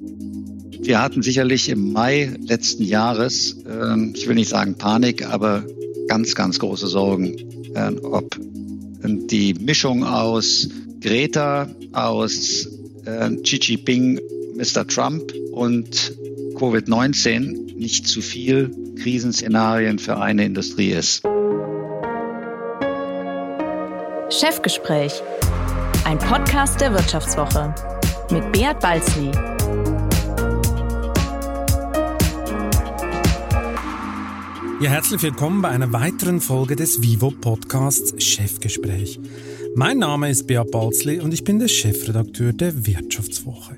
Wir hatten sicherlich im Mai letzten Jahres, äh, ich will nicht sagen Panik, aber ganz, ganz große Sorgen, äh, ob die Mischung aus Greta, aus äh, Xi Jinping, Mr. Trump und Covid-19 nicht zu viel Krisenszenarien für eine Industrie ist. Chefgespräch, ein Podcast der Wirtschaftswoche mit Beat Balzli. Ja, herzlich willkommen bei einer weiteren Folge des Vivo Podcasts Chefgespräch. Mein Name ist Beat Balzli und ich bin der Chefredakteur der Wirtschaftswoche.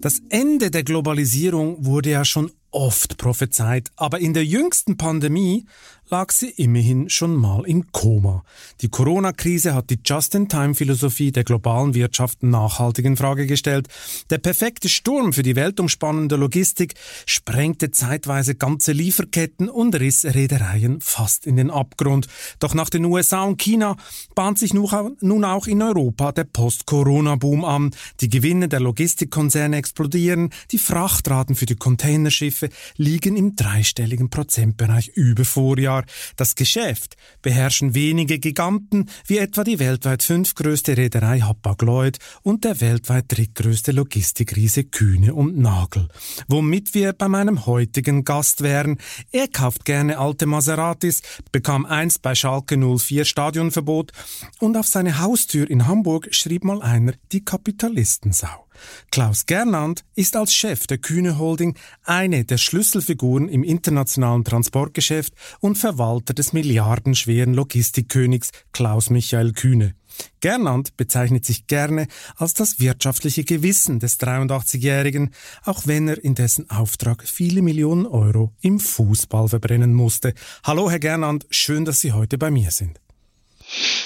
Das Ende der Globalisierung wurde ja schon oft prophezeit, aber in der jüngsten Pandemie lag sie immerhin schon mal im Koma. Die Corona-Krise hat die Just-in-Time-Philosophie der globalen Wirtschaft nachhaltig in Frage gestellt. Der perfekte Sturm für die weltumspannende Logistik sprengte zeitweise ganze Lieferketten und riss Reedereien fast in den Abgrund. Doch nach den USA und China bahnt sich nun auch in Europa der Post-Corona-Boom an. Die Gewinne der Logistikkonzerne explodieren, die Frachtraten für die Containerschiffe liegen im dreistelligen Prozentbereich über Vorjahr. Jahr. Das Geschäft beherrschen wenige Giganten, wie etwa die weltweit fünftgrößte Reederei Hapag-Lloyd und der weltweit drittgrößte Logistikriese Kühne und Nagel. Womit wir bei meinem heutigen Gast wären. Er kauft gerne alte Maseratis, bekam einst bei Schalke 04 Stadionverbot und auf seine Haustür in Hamburg schrieb mal einer die Kapitalistensau. Klaus Gernand ist als Chef der Kühne Holding eine der Schlüsselfiguren im internationalen Transportgeschäft und Verwalter des milliardenschweren Logistikkönigs Klaus Michael Kühne. Gernand bezeichnet sich gerne als das wirtschaftliche Gewissen des 83-Jährigen, auch wenn er in dessen Auftrag viele Millionen Euro im Fußball verbrennen musste. Hallo, Herr Gernand, schön, dass Sie heute bei mir sind.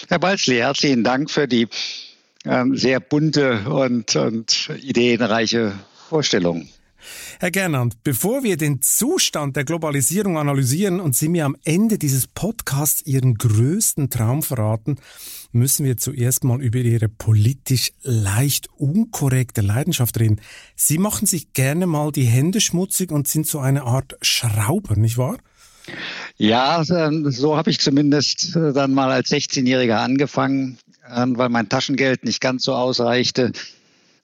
Herr Balzli, herzlichen Dank für die sehr bunte und, und ideenreiche Vorstellung. Herr Gernand, bevor wir den Zustand der Globalisierung analysieren und Sie mir am Ende dieses Podcasts Ihren größten Traum verraten, müssen wir zuerst mal über Ihre politisch leicht unkorrekte Leidenschaft reden. Sie machen sich gerne mal die Hände schmutzig und sind so eine Art Schrauber, nicht wahr? Ja, ähm, so habe ich zumindest äh, dann mal als 16-Jähriger angefangen weil mein Taschengeld nicht ganz so ausreichte,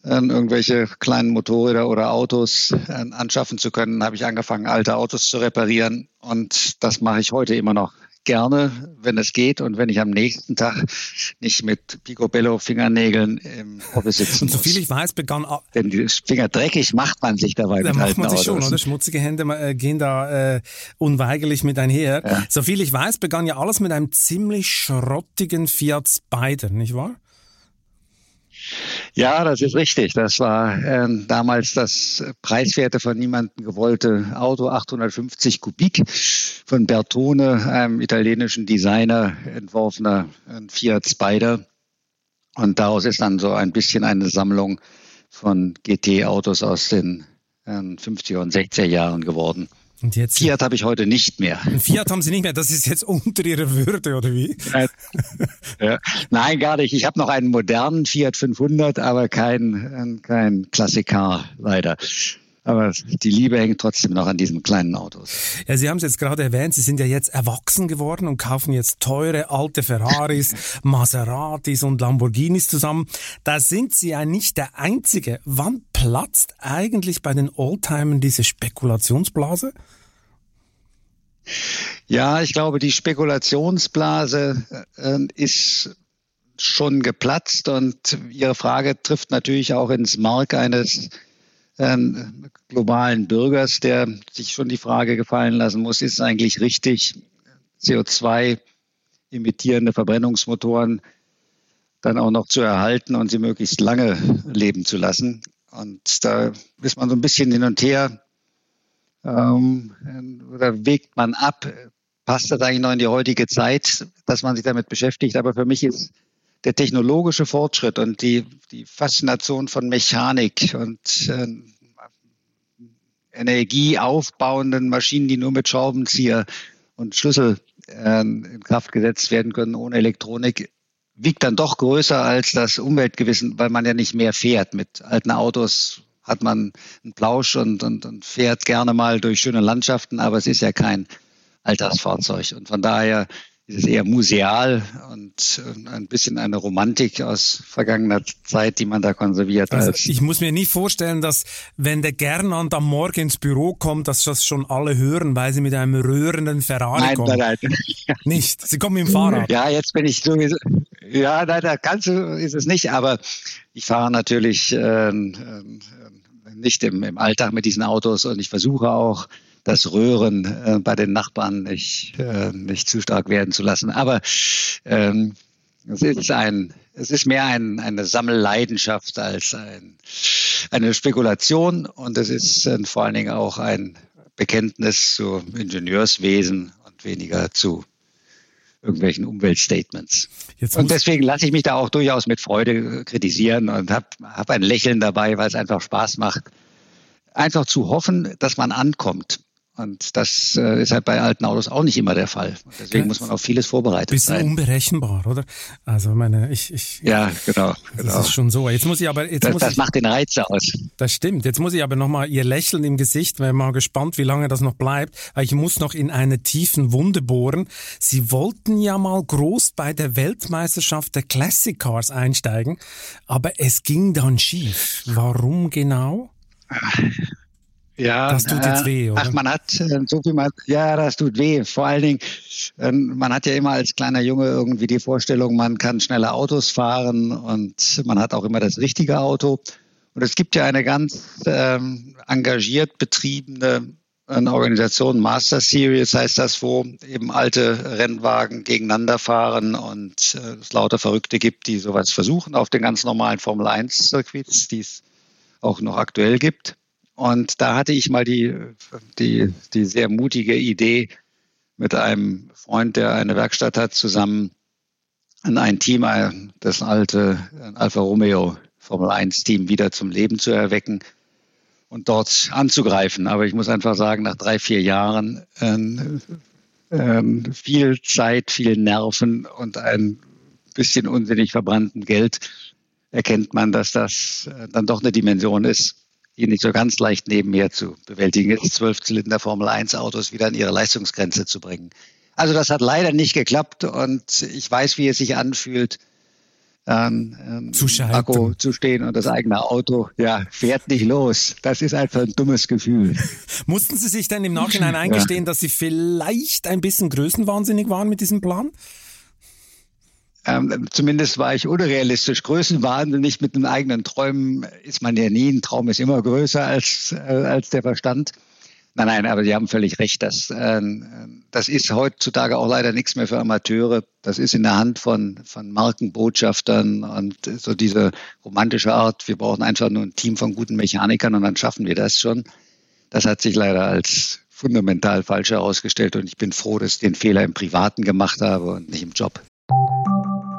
irgendwelche kleinen Motorräder oder Autos anschaffen zu können, habe ich angefangen, alte Autos zu reparieren. Und das mache ich heute immer noch gerne, wenn es geht und wenn ich am nächsten Tag nicht mit Picobello-Fingernägeln im Office sitzen muss. Soviel ich weiß, begann... Denn die Finger dreckig macht man sich dabei da macht man sich Autos. schon, oder? Schmutzige Hände äh, gehen da äh, unweigerlich mit einher. Ja. Soviel ich weiß, begann ja alles mit einem ziemlich schrottigen Fiat Spider, nicht wahr? Ja, das ist richtig. Das war äh, damals das preiswerte von niemandem gewollte Auto, 850 Kubik von Bertone, einem italienischen Designer, entworfener Fiat Spider. Und daraus ist dann so ein bisschen eine Sammlung von GT-Autos aus den äh, 50er und 60er Jahren geworden. Und jetzt Fiat habe ich heute nicht mehr. Fiat haben Sie nicht mehr. Das ist jetzt unter Ihrer Würde oder wie? ja. Nein, gar nicht. Ich habe noch einen modernen Fiat 500, aber kein kein Klassiker leider. Aber die Liebe hängt trotzdem noch an diesen kleinen Autos. Ja, Sie haben es jetzt gerade erwähnt, Sie sind ja jetzt erwachsen geworden und kaufen jetzt teure alte Ferraris, Maseratis und Lamborghinis zusammen. Da sind Sie ja nicht der Einzige. Wann platzt eigentlich bei den Oldtimern diese Spekulationsblase? Ja, ich glaube, die Spekulationsblase äh, ist schon geplatzt und Ihre Frage trifft natürlich auch ins Mark eines äh, globalen Bürgers, der sich schon die Frage gefallen lassen muss, ist es eigentlich richtig, CO2 emittierende Verbrennungsmotoren dann auch noch zu erhalten und sie möglichst lange leben zu lassen. Und da ist man so ein bisschen hin und her ähm, oder wägt man ab, passt das eigentlich noch in die heutige Zeit, dass man sich damit beschäftigt. Aber für mich ist der technologische Fortschritt und die, die Faszination von Mechanik und äh, energieaufbauenden Maschinen, die nur mit Schraubenzieher und Schlüssel äh, in Kraft gesetzt werden können ohne Elektronik, wiegt dann doch größer als das Umweltgewissen, weil man ja nicht mehr fährt. Mit alten Autos hat man einen Plausch und, und, und fährt gerne mal durch schöne Landschaften, aber es ist ja kein Alltagsfahrzeug. Und von daher ist es eher museal und ein bisschen eine Romantik aus vergangener Zeit, die man da konserviert. Also ich muss mir nicht vorstellen, dass wenn der Gernand am Morgen ins Büro kommt, dass das schon alle hören, weil sie mit einem rührenden Ferrari nein, kommen. Nein, nein. Nicht. Sie kommen mit dem Fahrrad. Ja, jetzt bin ich sowieso. Ja, nein, da ganz so ist es nicht, aber ich fahre natürlich äh, äh, nicht im, im Alltag mit diesen Autos und ich versuche auch das Röhren äh, bei den Nachbarn nicht, äh, nicht zu stark werden zu lassen. Aber ähm, es ist ein, es ist mehr ein, eine Sammelleidenschaft als ein, eine Spekulation und es ist äh, vor allen Dingen auch ein Bekenntnis zu Ingenieurswesen und weniger zu irgendwelchen Umweltstatements. Jetzt und deswegen lasse ich mich da auch durchaus mit Freude kritisieren und habe hab ein Lächeln dabei, weil es einfach Spaß macht, einfach zu hoffen, dass man ankommt. Und das äh, ist halt bei alten Autos auch nicht immer der Fall. Und deswegen muss man auf vieles vorbereitet bisschen sein. unberechenbar, oder? Also meine, ich, ich ja genau, genau. Das ist schon so. Jetzt muss ich aber jetzt das, muss das ich, macht den Reiz aus. Das stimmt. Jetzt muss ich aber noch mal Ihr Lächeln im Gesicht. Wäre mal gespannt, wie lange das noch bleibt. Weil ich muss noch in eine tiefen Wunde bohren. Sie wollten ja mal groß bei der Weltmeisterschaft der Classic Cars einsteigen, aber es ging dann schief. Warum genau? Ja, das tut jetzt weh, oder? Ach, man hat äh, so viel mal, ja, das tut weh. Vor allen Dingen, ähm, man hat ja immer als kleiner Junge irgendwie die Vorstellung, man kann schnelle Autos fahren und man hat auch immer das richtige Auto. Und es gibt ja eine ganz ähm, engagiert betriebene eine Organisation, Master Series heißt das, wo eben alte Rennwagen gegeneinander fahren und äh, es lauter Verrückte gibt, die sowas versuchen auf den ganz normalen Formel 1 Circuits, die es auch noch aktuell gibt. Und da hatte ich mal die, die, die sehr mutige Idee, mit einem Freund, der eine Werkstatt hat, zusammen in ein Team, das alte Alfa Romeo Formel 1 Team wieder zum Leben zu erwecken und dort anzugreifen. Aber ich muss einfach sagen, nach drei, vier Jahren äh, äh, viel Zeit, viel Nerven und ein bisschen unsinnig verbrannten Geld erkennt man, dass das äh, dann doch eine Dimension ist, die nicht so ganz leicht nebenher zu bewältigen ist, Zwölfzylinder Formel 1 Autos wieder an ihre Leistungsgrenze zu bringen. Also das hat leider nicht geklappt und ich weiß, wie es sich anfühlt, ähm, ähm, zu Akku zu stehen und das eigene Auto ja fährt nicht los. Das ist einfach ein dummes Gefühl. Mussten Sie sich denn im Nachhinein eingestehen, ja. dass Sie vielleicht ein bisschen größenwahnsinnig waren mit diesem Plan? Ähm, zumindest war ich unrealistisch. Größenwahnsinnig mit den eigenen Träumen ist man ja nie. Ein Traum ist immer größer als, äh, als der Verstand. Nein, nein, aber Sie haben völlig recht. Das, äh, das ist heutzutage auch leider nichts mehr für Amateure. Das ist in der Hand von, von Markenbotschaftern und so diese romantische Art. Wir brauchen einfach nur ein Team von guten Mechanikern und dann schaffen wir das schon. Das hat sich leider als fundamental falsch herausgestellt und ich bin froh, dass ich den Fehler im Privaten gemacht habe und nicht im Job.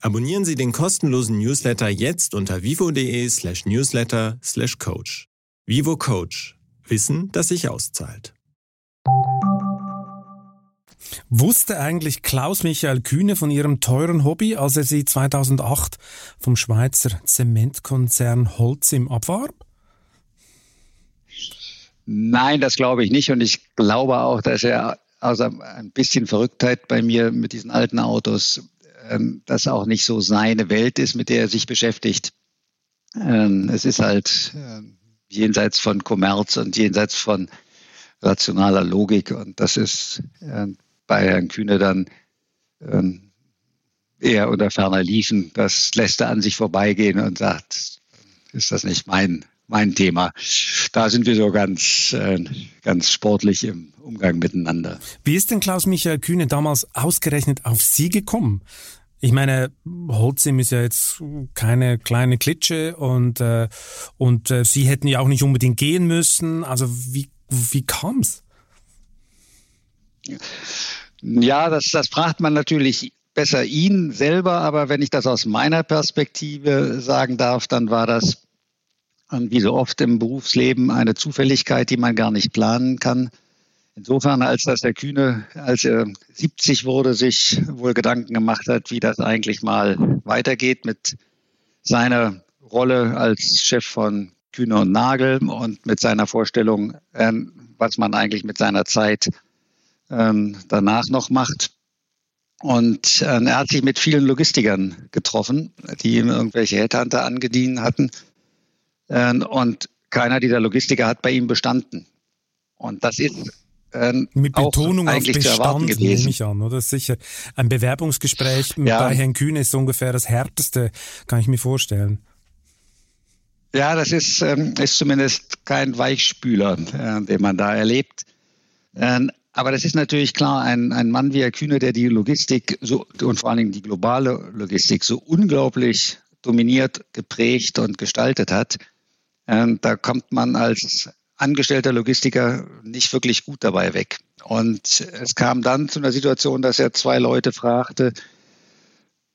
Abonnieren Sie den kostenlosen Newsletter jetzt unter vivo.de slash newsletter slash coach. Vivo Coach. Wissen, das sich auszahlt. Wusste eigentlich Klaus Michael Kühne von ihrem teuren Hobby, als er sie 2008 vom Schweizer Zementkonzern Holcim abwarb? Nein, das glaube ich nicht. Und ich glaube auch, dass er aus ein bisschen Verrücktheit bei mir mit diesen alten Autos das auch nicht so seine Welt ist, mit der er sich beschäftigt. Ähm, es ist halt äh, jenseits von Kommerz und jenseits von rationaler Logik. Und das ist bei Herrn Kühne dann eher unter ferner Liefen. Das lässt er an sich vorbeigehen und sagt, ist das nicht mein, mein Thema. Da sind wir so ganz, ganz sportlich im Umgang miteinander. Wie ist denn Klaus-Michael Kühne damals ausgerechnet auf Sie gekommen? Ich meine, Holzim ist ja jetzt keine kleine Klitsche und, äh, und äh, Sie hätten ja auch nicht unbedingt gehen müssen. Also wie, wie kam's? Ja, das, das fragt man natürlich besser ihn selber, aber wenn ich das aus meiner Perspektive sagen darf, dann war das wie so oft im Berufsleben eine Zufälligkeit, die man gar nicht planen kann. Insofern, als dass der Kühne, als er 70 wurde, sich wohl Gedanken gemacht hat, wie das eigentlich mal weitergeht mit seiner Rolle als Chef von Kühne und Nagel und mit seiner Vorstellung, ähm, was man eigentlich mit seiner Zeit ähm, danach noch macht. Und äh, er hat sich mit vielen Logistikern getroffen, die ihm irgendwelche Headhunter angedient hatten. Und keiner dieser Logistiker hat bei ihm bestanden. Und das ist ähm, Mit Betonung auf Bestand nehme ich an, oder? Sicher. Ein Bewerbungsgespräch ja. bei Herrn Kühne ist ungefähr das härteste, kann ich mir vorstellen. Ja, das ist, ähm, ist zumindest kein Weichspüler, äh, den man da erlebt. Ähm, aber das ist natürlich klar, ein, ein Mann wie Herr Kühne, der die Logistik so, und vor allen Dingen die globale Logistik so unglaublich dominiert, geprägt und gestaltet hat, ähm, da kommt man als angestellter Logistiker nicht wirklich gut dabei weg. Und es kam dann zu einer Situation, dass er zwei Leute fragte,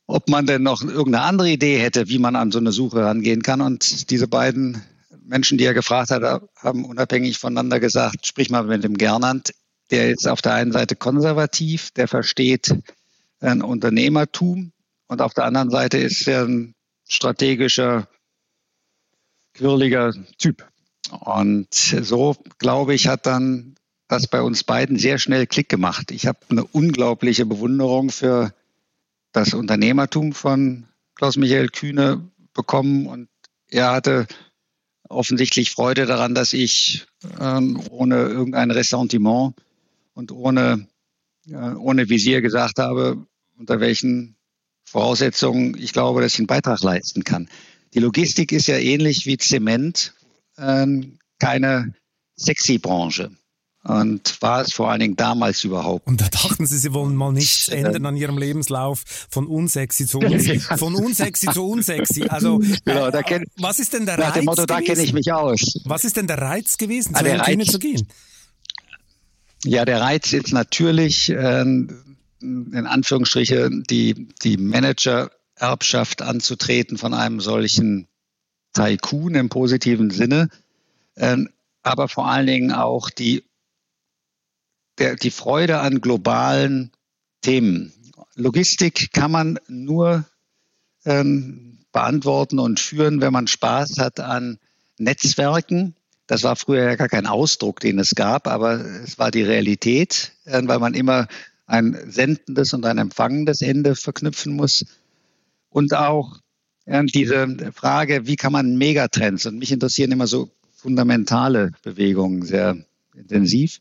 ob man denn noch irgendeine andere Idee hätte, wie man an so eine Suche rangehen kann. Und diese beiden Menschen, die er gefragt hat, haben unabhängig voneinander gesagt, sprich mal mit dem Gernand. Der ist auf der einen Seite konservativ, der versteht ein Unternehmertum und auf der anderen Seite ist er ein strategischer, quirliger Typ. Und so, glaube ich, hat dann das bei uns beiden sehr schnell Klick gemacht. Ich habe eine unglaubliche Bewunderung für das Unternehmertum von Klaus-Michael Kühne bekommen und er hatte offensichtlich Freude daran, dass ich ähm, ohne irgendein Ressentiment und ohne, äh, ohne Visier gesagt habe, unter welchen Voraussetzungen ich glaube, dass ich einen Beitrag leisten kann. Die Logistik ist ja ähnlich wie Zement, keine sexy Branche. Und war es vor allen Dingen damals überhaupt. Und da dachten Sie, Sie wollen mal nichts äh, ändern an Ihrem Lebenslauf von unsexy zu unsexy, von unsexy zu unsexy. Also, genau, da kenn, was ist denn der Reiz? Nach dem Motto, da kenne ich mich aus. Was ist denn der Reiz gewesen, ah, zu Herrn Kühne zu gehen? Ja, der Reiz ist natürlich, äh, in Anführungsstriche, die, die Manager-Erbschaft anzutreten von einem solchen Tycoon im positiven Sinne, ähm, aber vor allen Dingen auch die, der, die Freude an globalen Themen. Logistik kann man nur ähm, beantworten und führen, wenn man Spaß hat an Netzwerken. Das war früher ja gar kein Ausdruck, den es gab, aber es war die Realität, äh, weil man immer ein sendendes und ein empfangendes Ende verknüpfen muss. Und auch diese Frage, wie kann man Megatrends, und mich interessieren immer so fundamentale Bewegungen sehr intensiv,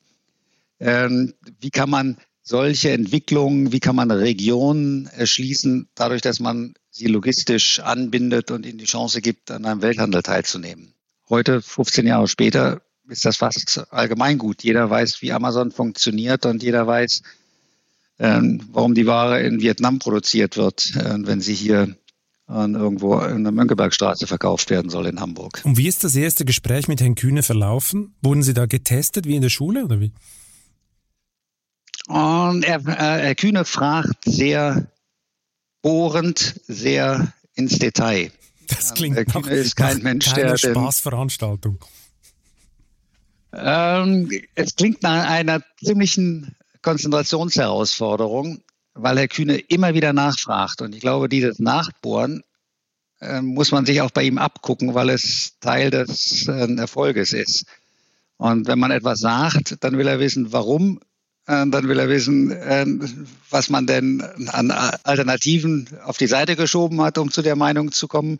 ähm, wie kann man solche Entwicklungen, wie kann man Regionen erschließen, dadurch, dass man sie logistisch anbindet und ihnen die Chance gibt, an einem Welthandel teilzunehmen. Heute, 15 Jahre später, ist das fast allgemeingut. Jeder weiß, wie Amazon funktioniert und jeder weiß, ähm, warum die Ware in Vietnam produziert wird, äh, wenn sie hier an irgendwo in der Mönckebergstraße verkauft werden soll in Hamburg. Und wie ist das erste Gespräch mit Herrn Kühne verlaufen? Wurden Sie da getestet wie in der Schule oder wie? Und er, äh, Herr Kühne fragt sehr bohrend, sehr ins Detail. Das klingt Herr Kühne ist kein nach Mensch, der Spaßveranstaltung. Ähm, es klingt nach einer ziemlichen Konzentrationsherausforderung weil Herr Kühne immer wieder nachfragt. Und ich glaube, dieses Nachbohren äh, muss man sich auch bei ihm abgucken, weil es Teil des äh, Erfolges ist. Und wenn man etwas sagt, dann will er wissen, warum. Äh, dann will er wissen, was man denn an Alternativen auf die Seite geschoben hat, um zu der Meinung zu kommen.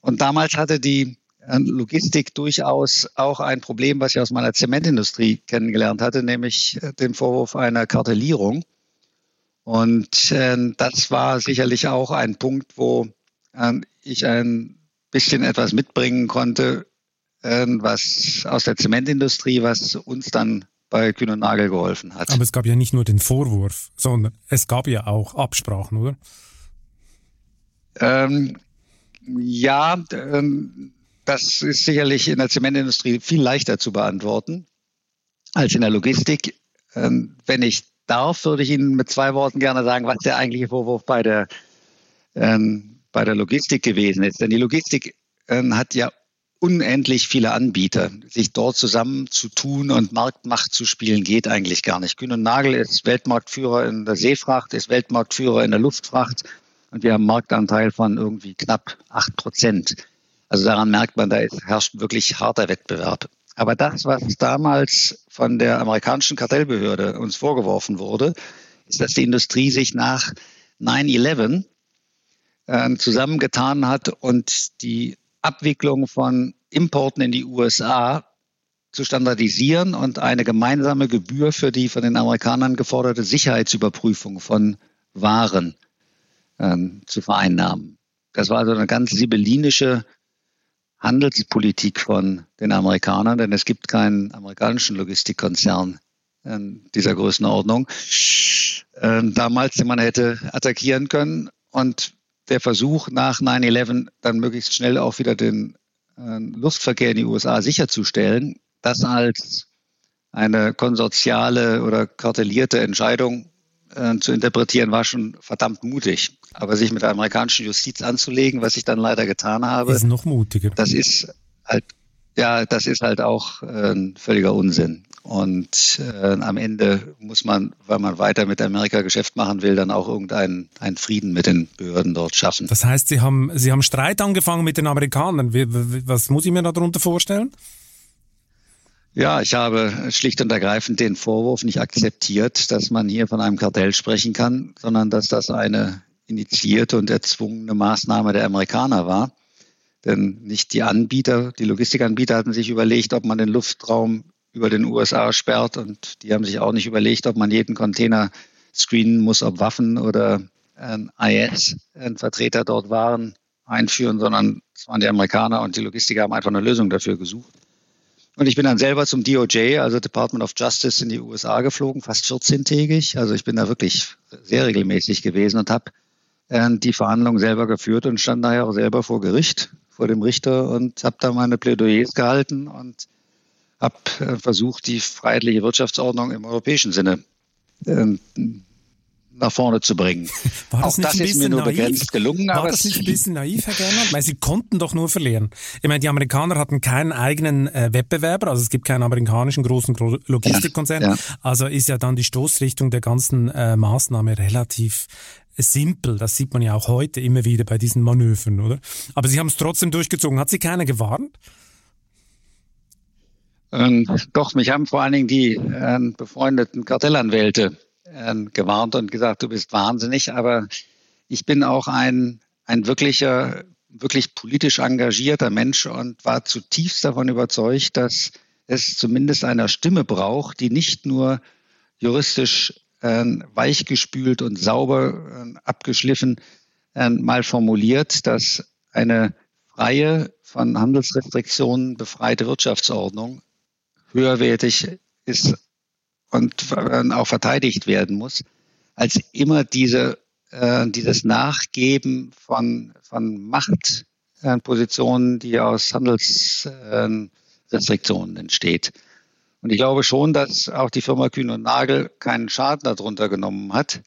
Und damals hatte die Logistik durchaus auch ein Problem, was ich aus meiner Zementindustrie kennengelernt hatte, nämlich den Vorwurf einer Kartellierung. Und äh, das war sicherlich auch ein Punkt, wo äh, ich ein bisschen etwas mitbringen konnte, äh, was aus der Zementindustrie, was uns dann bei Kühn und Nagel geholfen hat. Aber es gab ja nicht nur den Vorwurf, sondern es gab ja auch Absprachen, oder? Ähm, ja, ähm, das ist sicherlich in der Zementindustrie viel leichter zu beantworten als in der Logistik. Ähm, wenn ich darf, würde ich Ihnen mit zwei Worten gerne sagen, was der eigentliche Vorwurf bei der, ähm, bei der Logistik gewesen ist. Denn die Logistik ähm, hat ja unendlich viele Anbieter. Sich dort zusammenzutun und Marktmacht zu spielen, geht eigentlich gar nicht. Kühn und Nagel ist Weltmarktführer in der Seefracht, ist Weltmarktführer in der Luftfracht und wir haben einen Marktanteil von irgendwie knapp acht Prozent. Also daran merkt man, da herrscht wirklich harter Wettbewerb. Aber das, was damals von der amerikanischen Kartellbehörde uns vorgeworfen wurde, ist, dass die Industrie sich nach 9-11 äh, zusammengetan hat und die Abwicklung von Importen in die USA zu standardisieren und eine gemeinsame Gebühr für die von den Amerikanern geforderte Sicherheitsüberprüfung von Waren ähm, zu vereinnahmen. Das war also eine ganz sibyllinische Handelspolitik von den Amerikanern, denn es gibt keinen amerikanischen Logistikkonzern in dieser Größenordnung äh, damals, den man hätte attackieren können. Und der Versuch nach 9-11 dann möglichst schnell auch wieder den äh, Luftverkehr in die USA sicherzustellen, das als eine konsortiale oder kartellierte Entscheidung äh, zu interpretieren, war schon verdammt mutig. Aber sich mit der amerikanischen Justiz anzulegen, was ich dann leider getan habe, ist noch mutiger. Das ist halt, ja, das ist halt auch äh, ein völliger Unsinn. Und äh, am Ende muss man, weil man weiter mit Amerika Geschäft machen will, dann auch irgendeinen einen Frieden mit den Behörden dort schaffen. Das heißt, Sie haben, Sie haben Streit angefangen mit den Amerikanern. Wie, was muss ich mir darunter vorstellen? Ja, ich habe schlicht und ergreifend den Vorwurf nicht akzeptiert, dass man hier von einem Kartell sprechen kann, sondern dass das eine initiierte und erzwungene Maßnahme der Amerikaner war. Denn nicht die Anbieter, die Logistikanbieter hatten sich überlegt, ob man den Luftraum über den USA sperrt und die haben sich auch nicht überlegt, ob man jeden Container screenen muss, ob Waffen oder ein IS, ein Vertreter dort waren, einführen, sondern es waren die Amerikaner und die Logistiker haben einfach eine Lösung dafür gesucht. Und ich bin dann selber zum DOJ, also Department of Justice in die USA geflogen, fast 14-tägig. Also ich bin da wirklich sehr regelmäßig gewesen und habe äh, die Verhandlungen selber geführt und stand daher auch selber vor Gericht, vor dem Richter und habe da meine Plädoyers gehalten und habe äh, versucht, die freiheitliche Wirtschaftsordnung im europäischen Sinne äh, nach vorne zu bringen. War das Auch das ist mir nur naiv? begrenzt gelungen. War das nicht ein bisschen naiv, Herr Gernot? Weil sie konnten doch nur verlieren. Ich meine, die Amerikaner hatten keinen eigenen äh, Wettbewerber, also es gibt keinen amerikanischen großen Logistikkonzern. Ja, ja. Also ist ja dann die Stoßrichtung der ganzen äh, Maßnahme relativ simpel. Das sieht man ja auch heute immer wieder bei diesen Manövern, oder? Aber Sie haben es trotzdem durchgezogen. Hat Sie keiner gewarnt? Ähm, doch, mich haben vor allen Dingen die äh, befreundeten Kartellanwälte äh, gewarnt und gesagt, du bist wahnsinnig. Aber ich bin auch ein, ein wirklicher, wirklich politisch engagierter Mensch und war zutiefst davon überzeugt, dass es zumindest einer Stimme braucht, die nicht nur juristisch äh, weichgespült und sauber äh, abgeschliffen äh, mal formuliert, dass eine freie, von Handelsrestriktionen befreite Wirtschaftsordnung höherwertig ist und auch verteidigt werden muss, als immer diese, äh, dieses Nachgeben von, von Machtpositionen, die aus Handelsrestriktionen entsteht. Und ich glaube schon, dass auch die Firma Kühn und Nagel keinen Schaden darunter genommen hat.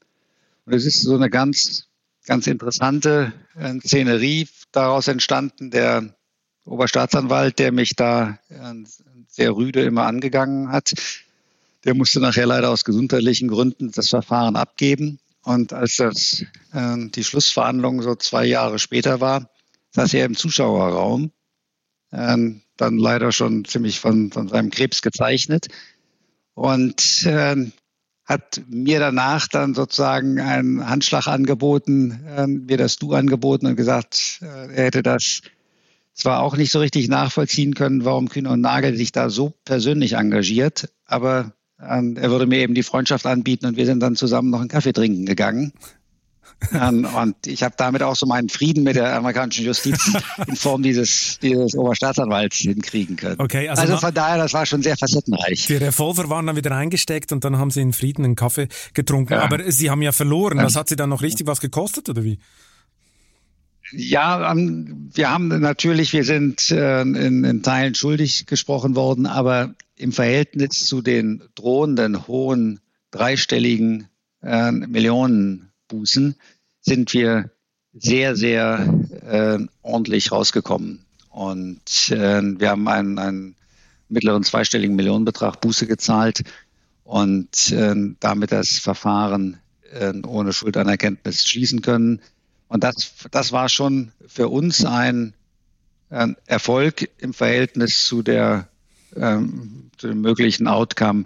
Und es ist so eine ganz, ganz interessante äh, Szenerie daraus entstanden. Der Oberstaatsanwalt, der mich da äh, sehr rüde immer angegangen hat. Der musste nachher leider aus gesundheitlichen Gründen das Verfahren abgeben. Und als das äh, die Schlussverhandlung so zwei Jahre später war, saß er im Zuschauerraum, äh, dann leider schon ziemlich von, von seinem Krebs gezeichnet und äh, hat mir danach dann sozusagen einen Handschlag angeboten, äh, mir das Du angeboten und gesagt, äh, er hätte das zwar auch nicht so richtig nachvollziehen können, warum Kühne und Nagel sich da so persönlich engagiert, aber ähm, er würde mir eben die Freundschaft anbieten und wir sind dann zusammen noch einen Kaffee trinken gegangen. Ähm, und ich habe damit auch so meinen Frieden mit der amerikanischen Justiz in Form dieses, dieses Oberstaatsanwalts hinkriegen können. Okay, also, also von daher, das war schon sehr facettenreich. Die Revolver waren dann wieder eingesteckt und dann haben Sie in Frieden einen Kaffee getrunken. Ja. Aber Sie haben ja verloren. Das hat Sie dann noch richtig was gekostet oder wie? Ja, ähm, wir haben natürlich, wir sind äh, in, in Teilen schuldig gesprochen worden, aber im Verhältnis zu den drohenden hohen dreistelligen äh, Millionenbußen sind wir sehr, sehr äh, ordentlich rausgekommen. Und äh, wir haben einen, einen mittleren zweistelligen Millionenbetrag Buße gezahlt und äh, damit das Verfahren äh, ohne Schuldanerkenntnis schließen können. Und das, das war schon für uns ein äh, Erfolg im Verhältnis zu der ähm, zu dem möglichen Outcome,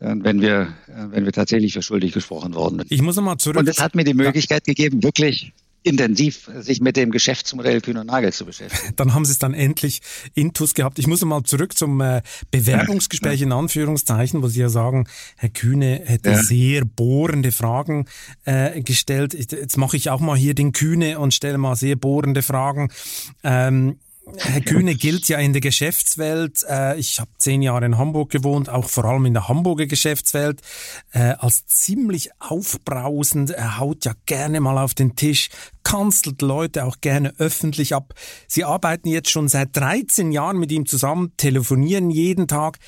äh, wenn wir, äh, wenn wir tatsächlich für schuldig gesprochen worden sind. Ich muss nochmal zurück. Und es hat mir die Möglichkeit ja. gegeben, wirklich intensiv sich mit dem Geschäftsmodell und Nagel zu beschäftigen. Dann haben Sie es dann endlich intus gehabt. Ich muss mal zurück zum äh, Bewerbungsgespräch in Anführungszeichen, wo Sie ja sagen, Herr Kühne hätte ja. sehr bohrende Fragen äh, gestellt. Jetzt mache ich auch mal hier den Kühne und stelle mal sehr bohrende Fragen. Ähm, Herr Kühne gilt ja in der Geschäftswelt, äh, ich habe zehn Jahre in Hamburg gewohnt, auch vor allem in der Hamburger Geschäftswelt, äh, als ziemlich aufbrausend. Er haut ja gerne mal auf den Tisch, kanzelt Leute auch gerne öffentlich ab. Sie arbeiten jetzt schon seit 13 Jahren mit ihm zusammen, telefonieren jeden Tag.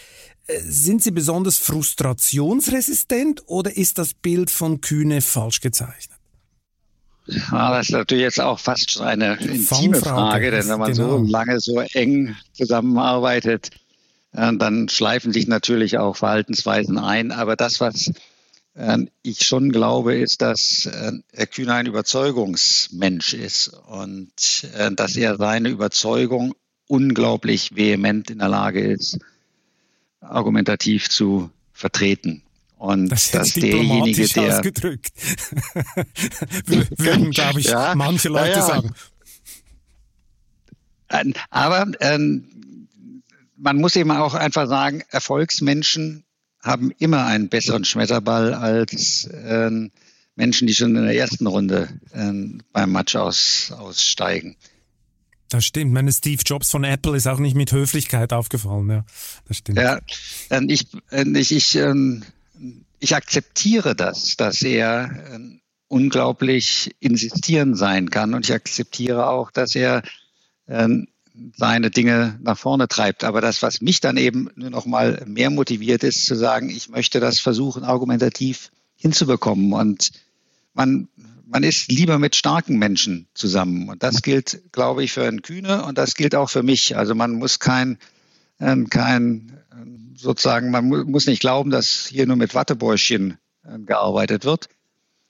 Äh, sind Sie besonders frustrationsresistent oder ist das Bild von Kühne falsch gezeichnet? Ja, das ist natürlich jetzt auch fast schon eine intime Frage, denn wenn man genau. so lange so eng zusammenarbeitet, äh, dann schleifen sich natürlich auch Verhaltensweisen ein. Aber das, was äh, ich schon glaube, ist, dass äh, Herr Kühner ein Überzeugungsmensch ist und dass er seine Überzeugung unglaublich vehement in der Lage ist, argumentativ zu vertreten. Und das ist dass derjenige, der ausgedrückt. Würden, glaube ich, ja, manche Leute ja. sagen. Aber ähm, man muss eben auch einfach sagen, Erfolgsmenschen haben immer einen besseren Schmetterball als ähm, Menschen, die schon in der ersten Runde ähm, beim Match aus, aussteigen. Das stimmt. Meine Steve Jobs von Apple ist auch nicht mit Höflichkeit aufgefallen. Ja, das stimmt. Ja, ich, ich, ich ähm, ich akzeptiere das, dass er äh, unglaublich insistierend sein kann und ich akzeptiere auch, dass er äh, seine Dinge nach vorne treibt. Aber das, was mich dann eben nur noch mal mehr motiviert, ist zu sagen, ich möchte das versuchen, argumentativ hinzubekommen. Und man, man ist lieber mit starken Menschen zusammen. Und das gilt, glaube ich, für einen Kühne und das gilt auch für mich. Also man muss kein, äh, kein sozusagen, man muss nicht glauben, dass hier nur mit Wattebäuschen äh, gearbeitet wird,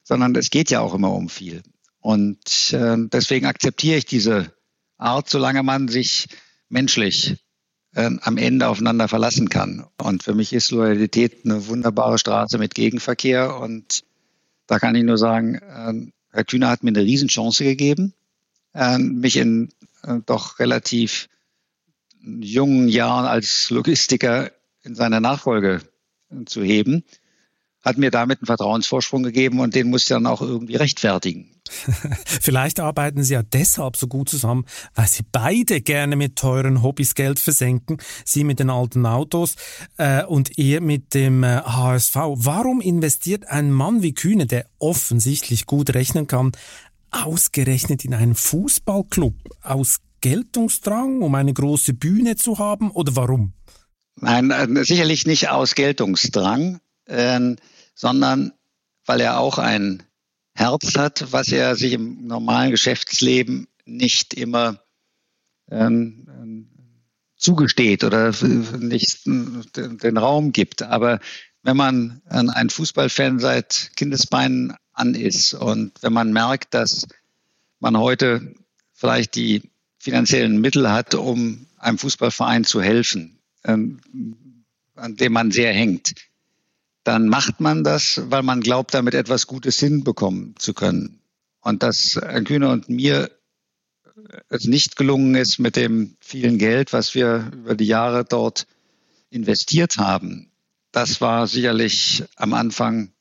sondern es geht ja auch immer um viel. Und äh, deswegen akzeptiere ich diese Art, solange man sich menschlich äh, am Ende aufeinander verlassen kann. Und für mich ist Loyalität eine wunderbare Straße mit Gegenverkehr. Und da kann ich nur sagen, äh, Herr Kühner hat mir eine Riesenchance gegeben, äh, mich in äh, doch relativ jungen Jahren als Logistiker in seiner Nachfolge zu heben, hat mir damit einen Vertrauensvorsprung gegeben und den muss ich dann auch irgendwie rechtfertigen. Vielleicht arbeiten Sie ja deshalb so gut zusammen, weil Sie beide gerne mit teuren Hobbys Geld versenken. Sie mit den alten Autos äh, und er mit dem äh, HSV. Warum investiert ein Mann wie Kühne, der offensichtlich gut rechnen kann, ausgerechnet in einen Fußballclub? Aus Geltungsdrang, um eine große Bühne zu haben oder warum? Nein, äh, sicherlich nicht aus Geltungsdrang, äh, sondern weil er auch ein Herz hat, was er sich im normalen Geschäftsleben nicht immer ähm, zugesteht oder nicht den Raum gibt. Aber wenn man ein Fußballfan seit Kindesbeinen an ist und wenn man merkt, dass man heute vielleicht die finanziellen Mittel hat, um einem Fußballverein zu helfen, ähm, an dem man sehr hängt, dann macht man das, weil man glaubt, damit etwas Gutes hinbekommen zu können. Und dass Herrn Kühne und mir es nicht gelungen ist mit dem vielen Geld, was wir über die Jahre dort investiert haben, das war sicherlich am Anfang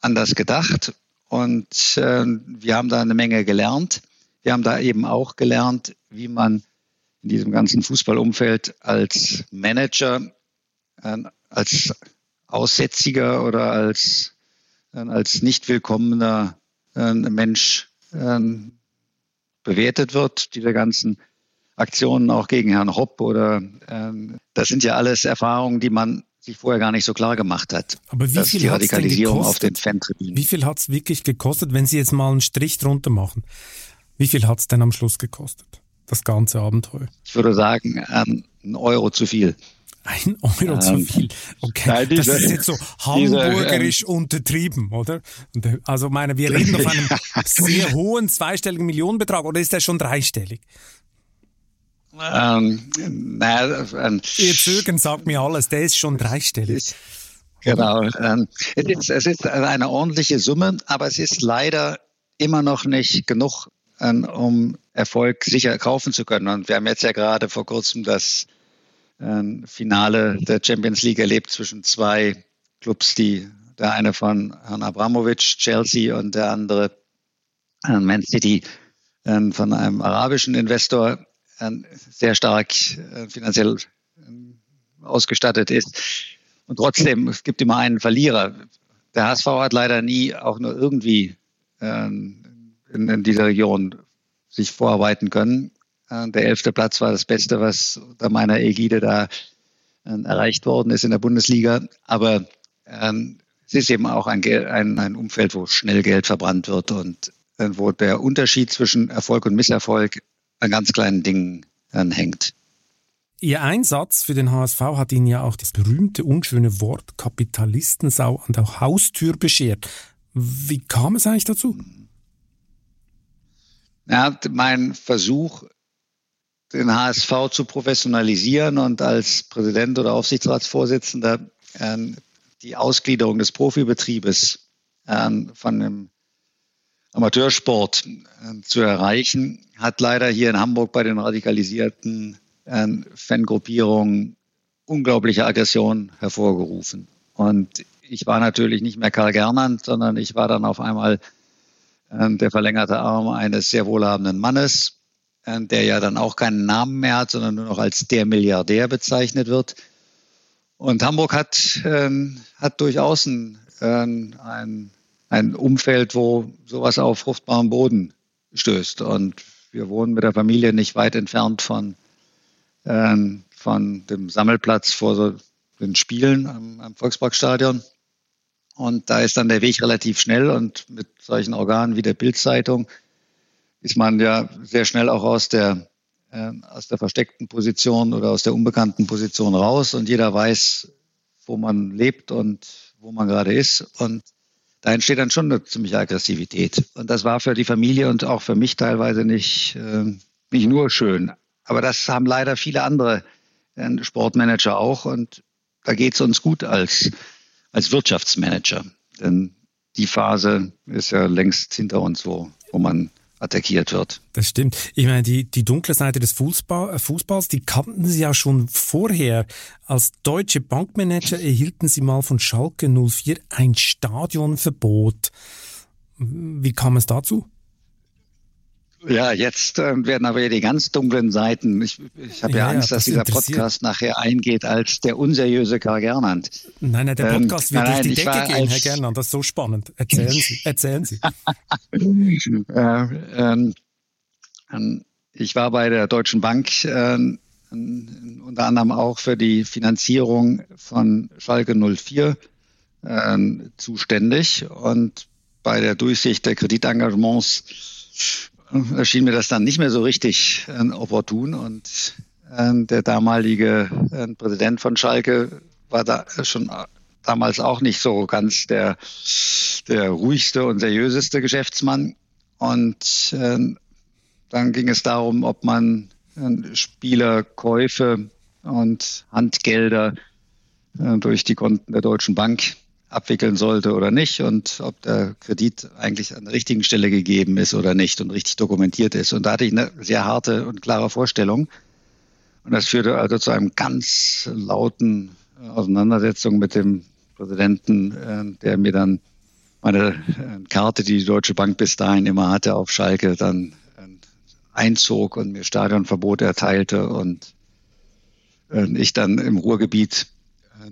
anders gedacht. Und äh, wir haben da eine Menge gelernt. Wir haben da eben auch gelernt, wie man in diesem ganzen Fußballumfeld als Manager, äh, als Aussätziger oder als, äh, als nicht willkommener äh, Mensch bewertet wird, diese ganzen Aktionen auch gegen Herrn Hopp oder ähm, das sind ja alles Erfahrungen, die man sich vorher gar nicht so klar gemacht hat. Aber wie viel Radikalisierung auf gekostet? Wie viel hat es wirklich gekostet, wenn Sie jetzt mal einen Strich drunter machen? Wie viel hat es denn am Schluss gekostet? Das ganze Abenteuer. Ich würde sagen, ähm, ein Euro zu viel. Ein Euro zu Ähm, viel. Okay, nein, diese- das ist jetzt so diese, hamburgerisch untertrieben, oder? Äh, Also meine, wir reden auf einem sehr hohen zweistelligen Millionenbetrag oder ist der schon dreistellig? Ähm, naja, ähm, Ihr Zögern sagt mir alles, der ist schon dreistellig. Genau. Ähm, es, ist, es ist eine ordentliche Summe, aber es ist leider immer noch nicht genug, ähm, um Erfolg sicher kaufen zu können. Und wir haben jetzt ja gerade vor kurzem das ähm, Finale der Champions League erlebt zwischen zwei Clubs, die der eine von Herrn Abramovic, Chelsea, und der andere äh, Man City äh, von einem arabischen Investor sehr stark äh, finanziell ausgestattet ist. Und trotzdem, es gibt immer einen Verlierer. Der HSV hat leider nie auch nur irgendwie ähm, in, in dieser Region sich vorarbeiten können. Äh, der elfte Platz war das Beste, was unter meiner Ägide da äh, erreicht worden ist in der Bundesliga. Aber ähm, es ist eben auch ein, ein, ein Umfeld, wo schnell Geld verbrannt wird und äh, wo der Unterschied zwischen Erfolg und Misserfolg an ganz kleinen Dingen äh, hängt. Ihr Einsatz für den HSV hat Ihnen ja auch das berühmte, unschöne Wort Kapitalistensau an der Haustür beschert. Wie kam es eigentlich dazu? Ja, mein Versuch, den HSV zu professionalisieren und als Präsident oder Aufsichtsratsvorsitzender ähm, die Ausgliederung des Profibetriebes ähm, von dem Amateursport äh, zu erreichen, hat leider hier in Hamburg bei den radikalisierten äh, Fangruppierungen unglaubliche Aggression hervorgerufen. Und ich war natürlich nicht mehr Karl Gernand, sondern ich war dann auf einmal äh, der verlängerte Arm eines sehr wohlhabenden Mannes, äh, der ja dann auch keinen Namen mehr hat, sondern nur noch als der Milliardär bezeichnet wird. Und Hamburg hat, ähm, hat durchaus ein, ähm, ein, ein Umfeld, wo sowas auf fruchtbaren Boden stößt. Und wir wohnen mit der Familie nicht weit entfernt von, ähm, von dem Sammelplatz vor den Spielen am, am Volksparkstadion. Und da ist dann der Weg relativ schnell und mit solchen Organen wie der Bildzeitung ist man ja sehr schnell auch aus der, äh, aus der versteckten Position oder aus der unbekannten Position raus und jeder weiß, wo man lebt und wo man gerade ist. Und da entsteht dann schon eine ziemliche Aggressivität. Und das war für die Familie und auch für mich teilweise nicht, äh, nicht nur schön. Aber das haben leider viele andere äh, Sportmanager auch. Und da geht es uns gut als, als Wirtschaftsmanager. Denn die Phase ist ja längst hinter uns, wo, wo man attackiert wird. Das stimmt. Ich meine, die, die dunkle Seite des Fußball, Fußballs, die kannten Sie ja schon vorher. Als deutsche Bankmanager erhielten Sie mal von Schalke 04 ein Stadionverbot. Wie kam es dazu? Ja, jetzt äh, werden aber die ganz dunklen Seiten. Ich, ich habe ja, Ja, ja, Angst, dass das dieser interessiert. Podcast nachher eingeht als der unseriöse Karl Gernand. Nein, nein, der Ähm, Podcast wird nein, durch die Decke gehen, Herr Gernand. Das ist so spannend. Erzählen Sie, erzählen Sie. Äh, ähm, ähm, ich war bei der Deutschen Bank ähm, ähm, unter anderem auch für die Finanzierung von Schalke 04 ähm, zuständig und bei der Durchsicht der Kreditengagements äh, erschien mir das dann nicht mehr so richtig äh, opportun und äh, der damalige äh, Präsident von Schalke war da schon damals auch nicht so ganz der, der ruhigste und seriöseste Geschäftsmann. Und äh, dann ging es darum, ob man äh, Spielerkäufe und Handgelder äh, durch die Konten der Deutschen Bank abwickeln sollte oder nicht und ob der Kredit eigentlich an der richtigen Stelle gegeben ist oder nicht und richtig dokumentiert ist. Und da hatte ich eine sehr harte und klare Vorstellung. Und das führte also zu einem ganz lauten Auseinandersetzung mit dem Präsidenten, äh, der mir dann meine äh, Karte, die die Deutsche Bank bis dahin immer hatte, auf Schalke dann äh, einzog und mir Stadionverbot erteilte und ich dann im Ruhrgebiet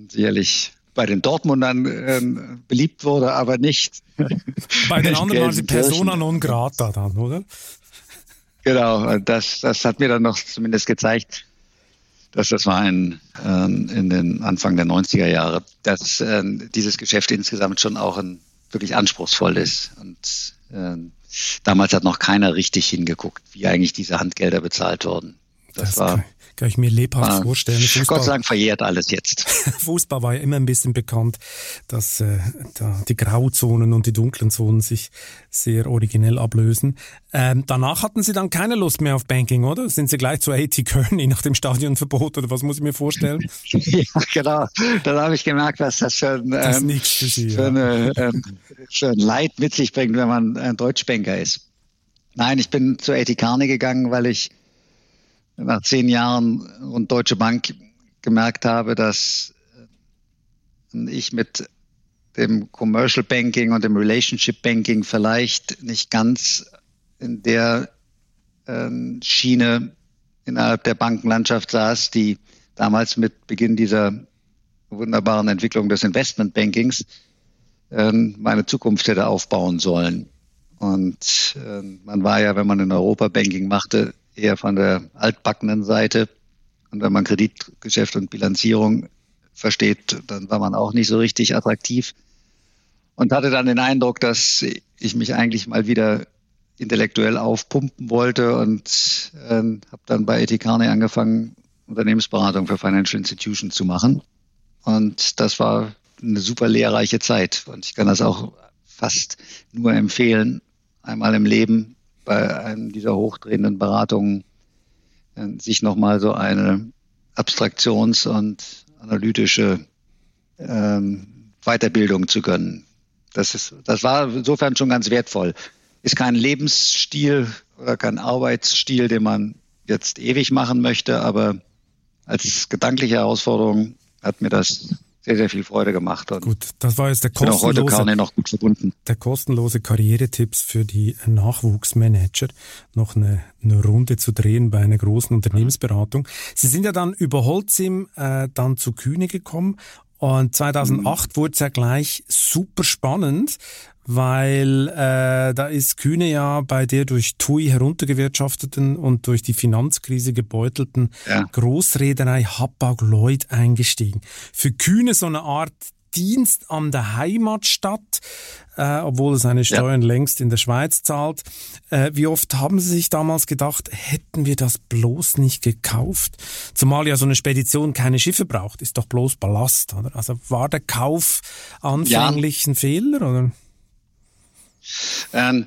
sicherlich bei den Dortmundern äh, beliebt wurde, aber nicht Bei den anderen waren Sie persona non grata dann, oder? Genau, das, das hat mir dann noch zumindest gezeigt, dass das war ein, äh, in den Anfang der 90er Jahre, dass äh, dieses Geschäft insgesamt schon auch ein wirklich anspruchsvoll ist. Und äh, damals hat noch keiner richtig hingeguckt, wie eigentlich diese Handgelder bezahlt wurden. Das, das war kann ich mir lebhaft ah, vorstellen. Fußball, Gott sei Dank verjährt alles jetzt. Fußball war ja immer ein bisschen bekannt, dass äh, da die Grauzonen und die dunklen Zonen sich sehr originell ablösen. Ähm, danach hatten Sie dann keine Lust mehr auf Banking, oder? Sind Sie gleich zu AT Kearney nach dem Stadionverbot oder was muss ich mir vorstellen? ja, genau. Dann habe ich gemerkt, was das für ein, das ähm, für, Sie, für, eine, ähm, für ein Leid mit sich bringt, wenn man ein Deutschbanker ist. Nein, ich bin zu AT Kearney gegangen, weil ich nach zehn Jahren und Deutsche Bank gemerkt habe, dass ich mit dem Commercial Banking und dem Relationship Banking vielleicht nicht ganz in der äh, Schiene innerhalb der Bankenlandschaft saß, die damals mit Beginn dieser wunderbaren Entwicklung des Investmentbankings äh, meine Zukunft hätte aufbauen sollen. Und äh, man war ja, wenn man in Europa Banking machte, eher von der altbackenen Seite. Und wenn man Kreditgeschäft und Bilanzierung versteht, dann war man auch nicht so richtig attraktiv. Und hatte dann den Eindruck, dass ich mich eigentlich mal wieder intellektuell aufpumpen wollte und äh, habe dann bei Ethikane angefangen, Unternehmensberatung für Financial Institutions zu machen. Und das war eine super lehrreiche Zeit. Und ich kann das auch fast nur empfehlen, einmal im Leben bei einem dieser hochdrehenden Beratungen äh, sich nochmal so eine Abstraktions- und analytische ähm, Weiterbildung zu gönnen. Das, ist, das war insofern schon ganz wertvoll. Ist kein Lebensstil oder kein Arbeitsstil, den man jetzt ewig machen möchte, aber als gedankliche Herausforderung hat mir das sehr, sehr viel Freude gemacht. Und gut, das war jetzt der kostenlose, heute noch gut verbunden. der kostenlose Karrieretipps für die Nachwuchsmanager. Noch eine, eine Runde zu drehen bei einer großen Unternehmensberatung. Sie sind ja dann über Holzim äh, dann zu Kühne gekommen und 2008 mhm. wurde es ja gleich super spannend, weil äh, da ist Kühne ja bei der durch TUI heruntergewirtschafteten und durch die Finanzkrise gebeutelten ja. Großreederei Hapag-Lloyd eingestiegen. Für Kühne so eine Art Dienst an der Heimatstadt, äh, obwohl er seine Steuern ja. längst in der Schweiz zahlt. Äh, wie oft haben Sie sich damals gedacht, hätten wir das bloß nicht gekauft? Zumal ja so eine Spedition keine Schiffe braucht, ist doch bloß Ballast, oder? Also war der Kauf anfänglich ja. ein Fehler, oder? Ähm,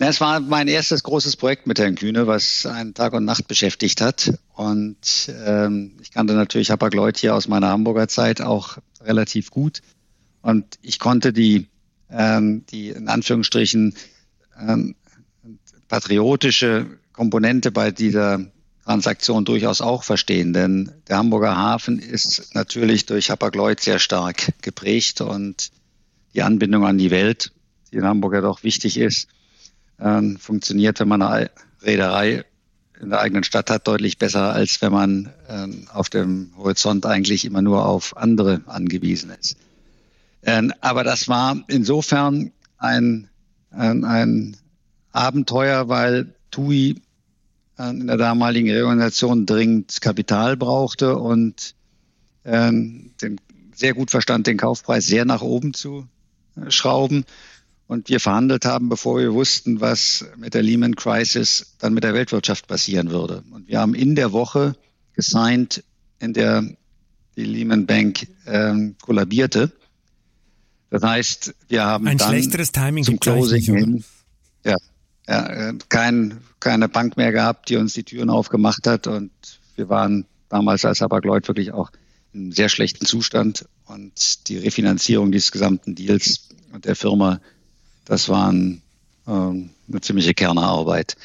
es war mein erstes großes Projekt mit Herrn Kühne, was einen Tag und Nacht beschäftigt hat. Und ähm, ich kannte natürlich Hapag-Lloyd hier aus meiner Hamburger Zeit auch relativ gut. Und ich konnte die, ähm, die in Anführungsstrichen ähm, patriotische Komponente bei dieser Transaktion durchaus auch verstehen, denn der Hamburger Hafen ist natürlich durch Hapag-Lloyd sehr stark geprägt und die Anbindung an die Welt die in Hamburg ja doch wichtig ist, ähm, funktioniert, wenn man eine Reederei in der eigenen Stadt hat, deutlich besser, als wenn man ähm, auf dem Horizont eigentlich immer nur auf andere angewiesen ist. Ähm, aber das war insofern ein, ein, ein Abenteuer, weil TUI äh, in der damaligen Reorganisation dringend Kapital brauchte und ähm, den, sehr gut verstand, den Kaufpreis sehr nach oben zu äh, schrauben und wir verhandelt haben, bevor wir wussten, was mit der Lehman Crisis dann mit der Weltwirtschaft passieren würde. Und wir haben in der Woche gesigned, in der die Lehman Bank ähm, kollabierte. Das heißt, wir haben ein dann schlechteres Timing zum Closing hin, ja, ja, kein, keine Bank mehr gehabt, die uns die Türen aufgemacht hat. Und wir waren damals als Hapag-Lloyd wirklich auch in einem sehr schlechten Zustand. Und die Refinanzierung dieses gesamten Deals und der Firma das war ein, äh, eine ziemliche Kernarbeit.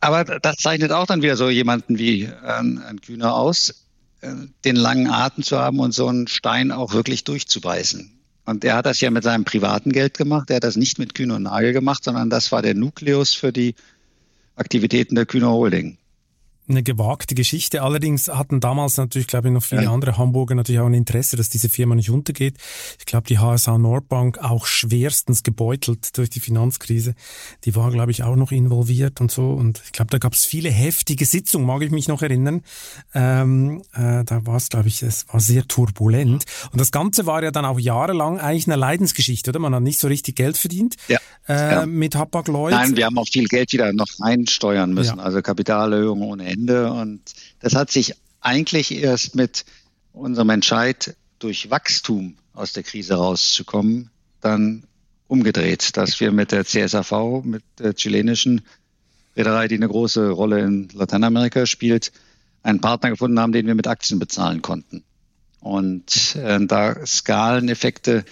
Aber das zeichnet auch dann wieder so jemanden wie ein, ein Kühner aus, äh, den langen Atem zu haben und so einen Stein auch wirklich durchzubeißen. Und er hat das ja mit seinem privaten Geld gemacht. Er hat das nicht mit Kühner und Nagel gemacht, sondern das war der Nukleus für die Aktivitäten der Kühner Holding. Eine gewagte Geschichte. Allerdings hatten damals natürlich, glaube ich, noch viele ja. andere Hamburger natürlich auch ein Interesse, dass diese Firma nicht untergeht. Ich glaube, die HSA Nordbank auch schwerstens gebeutelt durch die Finanzkrise. Die war, glaube ich, auch noch involviert und so. Und ich glaube, da gab es viele heftige Sitzungen, mag ich mich noch erinnern. Ähm, äh, da war es, glaube ich, es war sehr turbulent. Und das Ganze war ja dann auch jahrelang eigentlich eine Leidensgeschichte, oder? Man hat nicht so richtig Geld verdient ja. Äh, ja. mit Hapag-Lloyd. Nein, wir haben auch viel Geld wieder noch reinsteuern müssen. Also Kapitalerhöhung ohne Ende. Und das hat sich eigentlich erst mit unserem Entscheid, durch Wachstum aus der Krise rauszukommen, dann umgedreht, dass wir mit der CSAV, mit der chilenischen Reederei, die eine große Rolle in Lateinamerika spielt, einen Partner gefunden haben, den wir mit Aktien bezahlen konnten. Und äh, da Skaleneffekte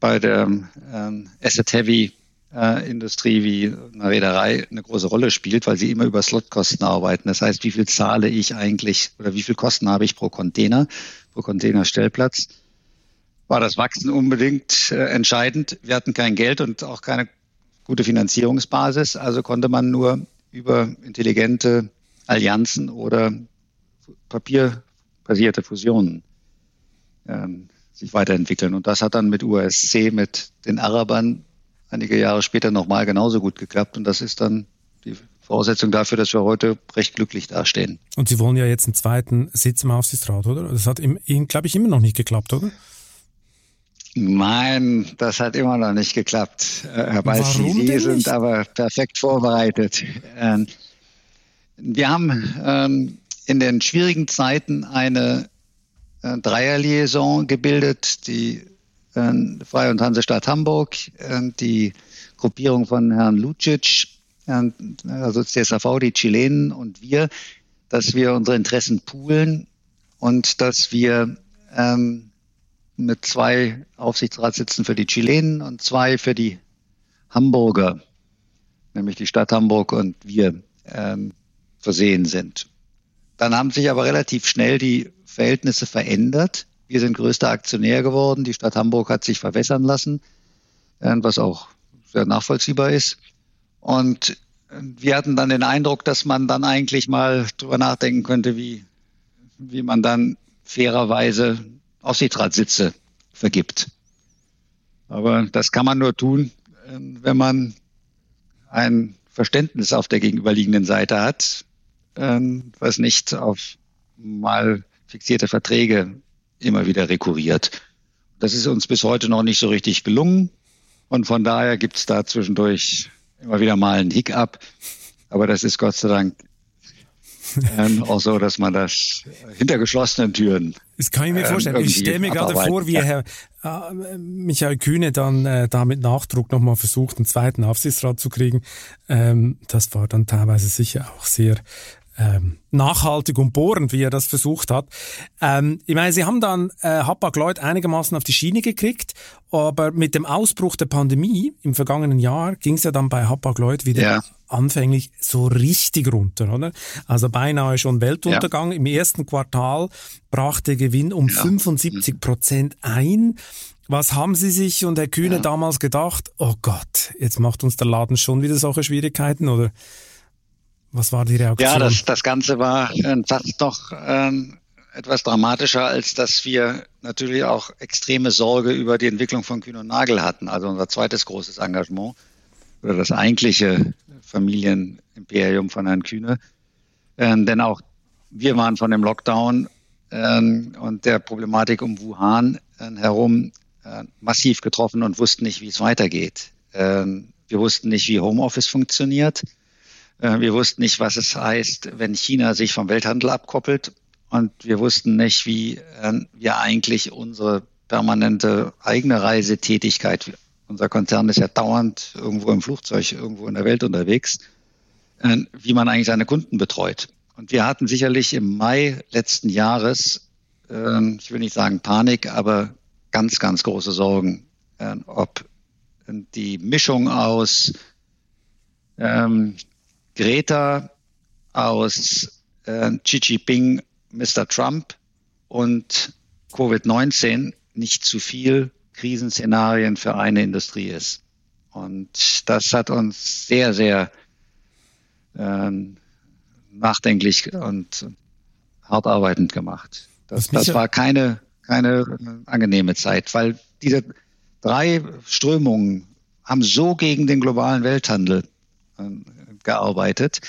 bei der äh, Asset Heavy äh, Industrie wie eine Reederei eine große Rolle spielt, weil sie immer über Slotkosten arbeiten. Das heißt, wie viel zahle ich eigentlich oder wie viel Kosten habe ich pro Container, pro Containerstellplatz? War das Wachsen unbedingt äh, entscheidend? Wir hatten kein Geld und auch keine gute Finanzierungsbasis, also konnte man nur über intelligente Allianzen oder papierbasierte Fusionen ähm, sich weiterentwickeln. Und das hat dann mit USC, mit den Arabern einige Jahre später nochmal genauso gut geklappt. Und das ist dann die Voraussetzung dafür, dass wir heute recht glücklich dastehen. Und Sie wollen ja jetzt einen zweiten Sitz im Aufsichtsrat, oder? Das hat Ihnen, glaube ich, immer noch nicht geklappt, oder? Nein, das hat immer noch nicht geklappt. Äh, Herr Balzi, Sie sind aber perfekt vorbereitet. Ähm, wir haben ähm, in den schwierigen Zeiten eine äh, Dreierliaison gebildet, die äh, Freie und Hansestadt Hamburg, äh, die Gruppierung von Herrn Lucic, äh, also CSAV, die Chilenen und wir, dass wir unsere Interessen poolen und dass wir ähm, mit zwei Aufsichtsratssitzen für die Chilenen und zwei für die Hamburger, nämlich die Stadt Hamburg und wir, ähm, versehen sind. Dann haben sich aber relativ schnell die Verhältnisse verändert. Wir sind größter Aktionär geworden. Die Stadt Hamburg hat sich verwässern lassen, äh, was auch sehr nachvollziehbar ist. Und äh, wir hatten dann den Eindruck, dass man dann eigentlich mal drüber nachdenken könnte, wie, wie man dann fairerweise Aufsichtsratssitze vergibt. Aber das kann man nur tun, äh, wenn man ein Verständnis auf der gegenüberliegenden Seite hat, was nicht auf mal fixierte Verträge immer wieder rekurriert. Das ist uns bis heute noch nicht so richtig gelungen. Und von daher gibt es da zwischendurch immer wieder mal einen Hiccup. Aber das ist Gott sei Dank ähm, auch so, dass man das hinter geschlossenen Türen. Das kann ich mir ähm, vorstellen. Ich stelle mir gerade vor, wie Herr äh, Michael Kühne dann äh, da mit Nachdruck nochmal versucht, einen zweiten Aufsichtsrat zu kriegen. Ähm, das war dann teilweise sicher auch sehr ähm, nachhaltig und bohrend, wie er das versucht hat. Ähm, ich meine, sie haben dann äh, Hapag-Lloyd einigermaßen auf die Schiene gekriegt, aber mit dem Ausbruch der Pandemie im vergangenen Jahr ging es ja dann bei Hapag-Lloyd wieder ja. anfänglich so richtig runter, oder? Also beinahe schon Weltuntergang. Ja. Im ersten Quartal brach der Gewinn um ja. 75 Prozent ein. Was haben Sie sich und Herr Kühne damals gedacht? Oh Gott, jetzt macht uns der Laden schon wieder solche Schwierigkeiten, oder? Was war die Reaktion? Ja, das, das Ganze war äh, fast noch ähm, etwas dramatischer, als dass wir natürlich auch extreme Sorge über die Entwicklung von Kühn und Nagel hatten. Also unser zweites großes Engagement oder das eigentliche Familienimperium von Herrn Kühne. Ähm, denn auch wir waren von dem Lockdown ähm, und der Problematik um Wuhan äh, herum äh, massiv getroffen und wussten nicht, wie es weitergeht. Ähm, wir wussten nicht, wie Homeoffice funktioniert. Äh, wir wussten nicht, was es heißt, wenn China sich vom Welthandel abkoppelt. Und wir wussten nicht, wie äh, wir eigentlich unsere permanente eigene Reisetätigkeit, unser Konzern ist ja dauernd irgendwo im Flugzeug, irgendwo in der Welt unterwegs, äh, wie man eigentlich seine Kunden betreut. Und wir hatten sicherlich im Mai letzten Jahres, ich will nicht sagen Panik, aber ganz, ganz große Sorgen, ob die Mischung aus ähm, Greta aus äh, Xi Jinping, Mr. Trump und Covid-19 nicht zu viel Krisenszenarien für eine Industrie ist. Und das hat uns sehr, sehr ähm, nachdenklich und hart arbeitend gemacht. Das, das war keine, keine angenehme Zeit, weil diese drei Strömungen haben so gegen den globalen Welthandel äh, gearbeitet.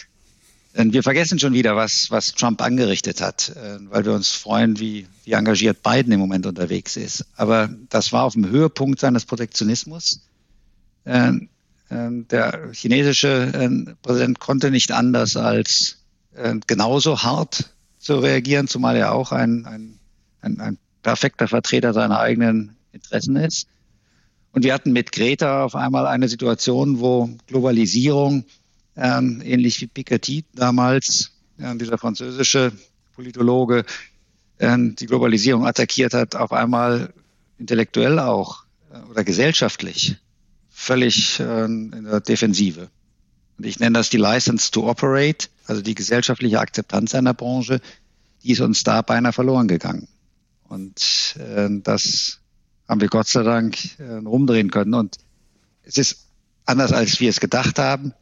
Und wir vergessen schon wieder, was, was Trump angerichtet hat, äh, weil wir uns freuen, wie, wie engagiert Biden im Moment unterwegs ist. Aber das war auf dem Höhepunkt seines Protektionismus. Äh, der chinesische Präsident konnte nicht anders als genauso hart zu reagieren, zumal er auch ein, ein, ein, ein perfekter Vertreter seiner eigenen Interessen ist. Und wir hatten mit Greta auf einmal eine Situation, wo Globalisierung, ähm, ähnlich wie Piketty damals, äh, dieser französische Politologe, äh, die Globalisierung attackiert hat, auf einmal intellektuell auch äh, oder gesellschaftlich völlig äh, in der Defensive. Und ich nenne das die License to Operate, also die gesellschaftliche Akzeptanz einer Branche, die ist uns da beinahe verloren gegangen. Und äh, das haben wir Gott sei Dank äh, rumdrehen können. Und es ist anders, als wir es gedacht haben,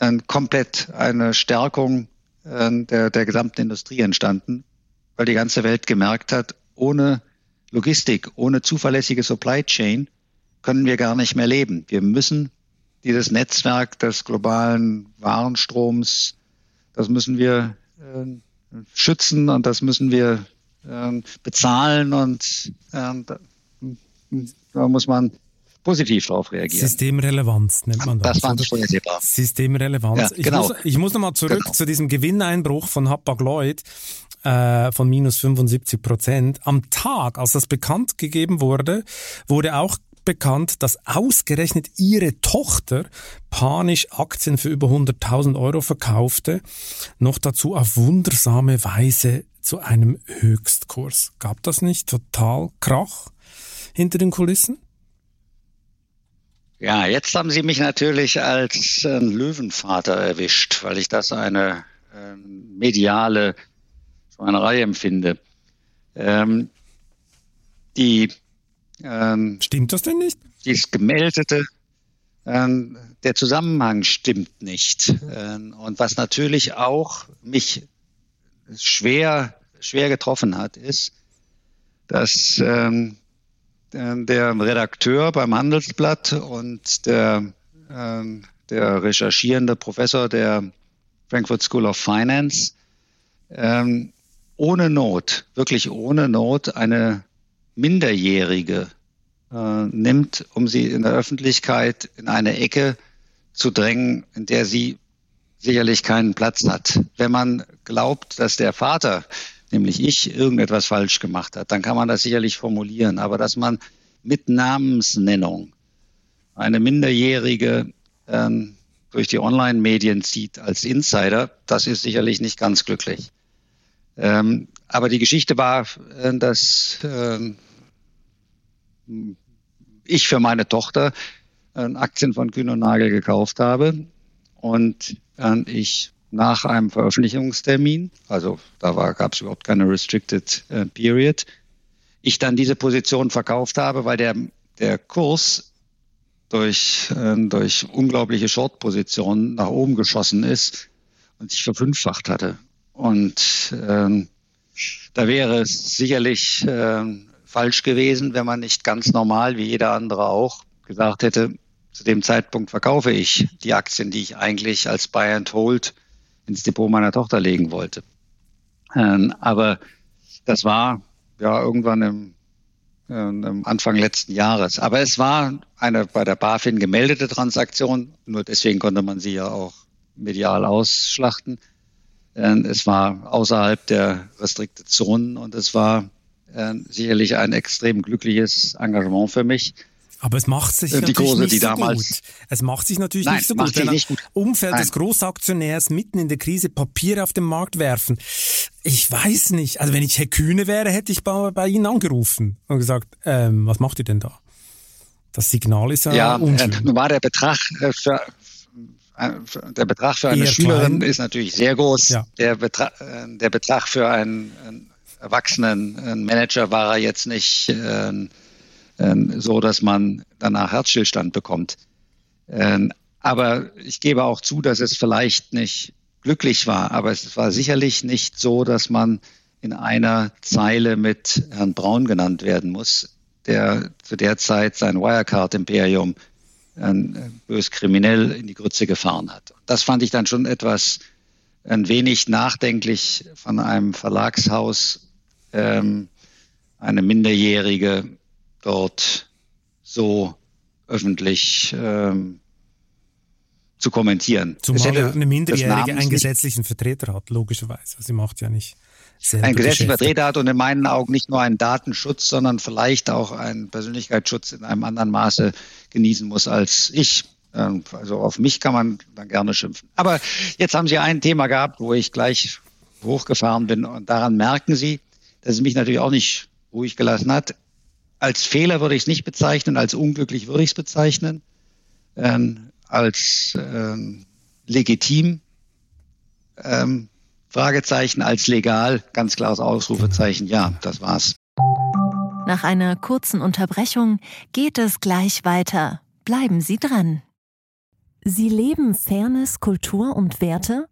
äh, komplett eine Stärkung äh, der, der gesamten Industrie entstanden, weil die ganze Welt gemerkt hat, ohne Logistik, ohne zuverlässige Supply Chain können wir gar nicht mehr leben. Wir müssen dieses Netzwerk des globalen Warenstroms, das müssen wir äh, schützen und das müssen wir äh, bezahlen und äh, da muss man positiv darauf reagieren. Systemrelevanz nennt man das. Das war vorhersehbar. Systemrelevanz. Ja, genau. Ich muss, ich muss nochmal zurück genau. zu diesem Gewinneinbruch von Hapag-Lloyd äh, von minus 75 Prozent. Am Tag, als das bekannt gegeben wurde, wurde auch bekannt, dass ausgerechnet ihre Tochter panisch Aktien für über 100.000 Euro verkaufte, noch dazu auf wundersame Weise zu einem Höchstkurs. Gab das nicht total Krach? hinter den Kulissen? Ja, jetzt haben Sie mich natürlich als äh, Löwenvater erwischt, weil ich das eine äh, mediale Schweinerei empfinde. Ähm, die ähm, Stimmt das denn nicht? Dies gemeldete, ähm, der Zusammenhang stimmt nicht. Ähm, und was natürlich auch mich schwer, schwer getroffen hat, ist, dass ähm, äh, der Redakteur beim Handelsblatt und der, äh, der recherchierende Professor der Frankfurt School of Finance ähm, ohne Not, wirklich ohne Not eine Minderjährige äh, nimmt, um sie in der Öffentlichkeit in eine Ecke zu drängen, in der sie sicherlich keinen Platz hat. Wenn man glaubt, dass der Vater nämlich ich, irgendetwas falsch gemacht hat, dann kann man das sicherlich formulieren. Aber dass man mit Namensnennung eine Minderjährige ähm, durch die Online-Medien zieht als Insider, das ist sicherlich nicht ganz glücklich. Ähm, aber die Geschichte war, äh, dass äh, ich für meine Tochter äh, Aktien von Kühn und Nagel gekauft habe und äh, ich nach einem Veröffentlichungstermin, also da gab es überhaupt keine Restricted äh, Period, ich dann diese Position verkauft habe, weil der, der Kurs durch, äh, durch unglaubliche Short-Positionen nach oben geschossen ist und sich verfünffacht hatte. Und ähm, da wäre es sicherlich äh, falsch gewesen, wenn man nicht ganz normal, wie jeder andere auch, gesagt hätte, zu dem Zeitpunkt verkaufe ich die Aktien, die ich eigentlich als Buy and Hold ins Depot meiner Tochter legen wollte. Ähm, aber das war ja irgendwann im, äh, im Anfang letzten Jahres. Aber es war eine bei der BaFin gemeldete Transaktion, nur deswegen konnte man sie ja auch medial ausschlachten. Ähm, es war außerhalb der Restrikte Zonen und es war äh, sicherlich ein extrem glückliches Engagement für mich. Aber es macht sich die natürlich Kurse, nicht so damals, gut. Es macht sich natürlich nein, nicht so gut. Wenn nicht gut. Umfeld nein. des Großaktionärs mitten in der Krise Papiere auf den Markt werfen. Ich weiß nicht. Also wenn ich Herr Kühne wäre, hätte ich bei, bei Ihnen angerufen und gesagt, ähm, was macht ihr denn da? Das Signal ist ja, ja unschön. Äh, nun war der Betrag äh, für, äh, der Betrag für eine Eher Schülerin klein. ist natürlich sehr groß. Ja. Der, Betrag, der Betrag für einen, einen erwachsenen Manager war er jetzt nicht äh, so dass man danach Herzstillstand bekommt. Ähm, aber ich gebe auch zu, dass es vielleicht nicht glücklich war. Aber es war sicherlich nicht so, dass man in einer Zeile mit Herrn Braun genannt werden muss, der zu der Zeit sein Wirecard-Imperium äh, bös kriminell in die Grütze gefahren hat. Das fand ich dann schon etwas ein wenig nachdenklich von einem Verlagshaus, ähm, eine Minderjährige dort so öffentlich ähm, zu kommentieren. Zumal ja eine Minderjährige einen gesetzlichen Vertreter hat, logischerweise. Sie macht ja nicht ein gesetzlichen Vertreter hat und in meinen Augen nicht nur einen Datenschutz, sondern vielleicht auch einen Persönlichkeitsschutz in einem anderen Maße genießen muss als ich. Ähm, also auf mich kann man dann gerne schimpfen. Aber jetzt haben Sie ein Thema gehabt, wo ich gleich hochgefahren bin und daran merken Sie, dass es mich natürlich auch nicht ruhig gelassen hat. Als Fehler würde ich es nicht bezeichnen, als unglücklich würde ich es bezeichnen, ähm, als ähm, legitim, ähm, Fragezeichen, als legal, ganz klares Ausrufezeichen, ja, das war's. Nach einer kurzen Unterbrechung geht es gleich weiter. Bleiben Sie dran. Sie leben Fairness, Kultur und Werte?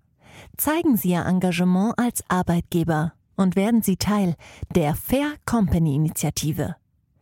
Zeigen Sie Ihr Engagement als Arbeitgeber und werden Sie Teil der Fair Company Initiative.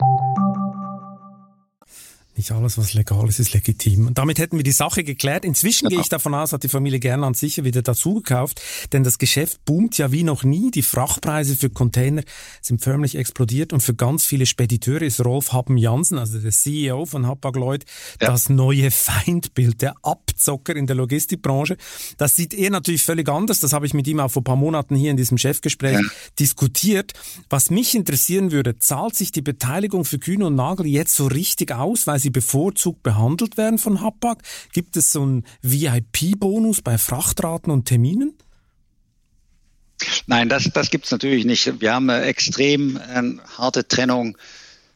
you Nicht alles, was legal ist, ist legitim. Und damit hätten wir die Sache geklärt. Inzwischen ja. gehe ich davon aus, hat die Familie Gernland sicher wieder dazugekauft, denn das Geschäft boomt ja wie noch nie. Die Frachtpreise für Container sind förmlich explodiert und für ganz viele Spediteure ist Rolf Happen Jansen, also der CEO von Hapag-Lloyd, ja. das neue Feindbild, der Abzocker in der Logistikbranche. Das sieht er natürlich völlig anders. Das habe ich mit ihm auch vor ein paar Monaten hier in diesem Chefgespräch ja. diskutiert. Was mich interessieren würde, zahlt sich die Beteiligung für Kühne und Nagel jetzt so richtig aus, weil sie sie bevorzugt behandelt werden von Hapag? Gibt es so einen VIP-Bonus bei Frachtraten und Terminen? Nein, das, das gibt es natürlich nicht. Wir haben eine extrem äh, harte Trennung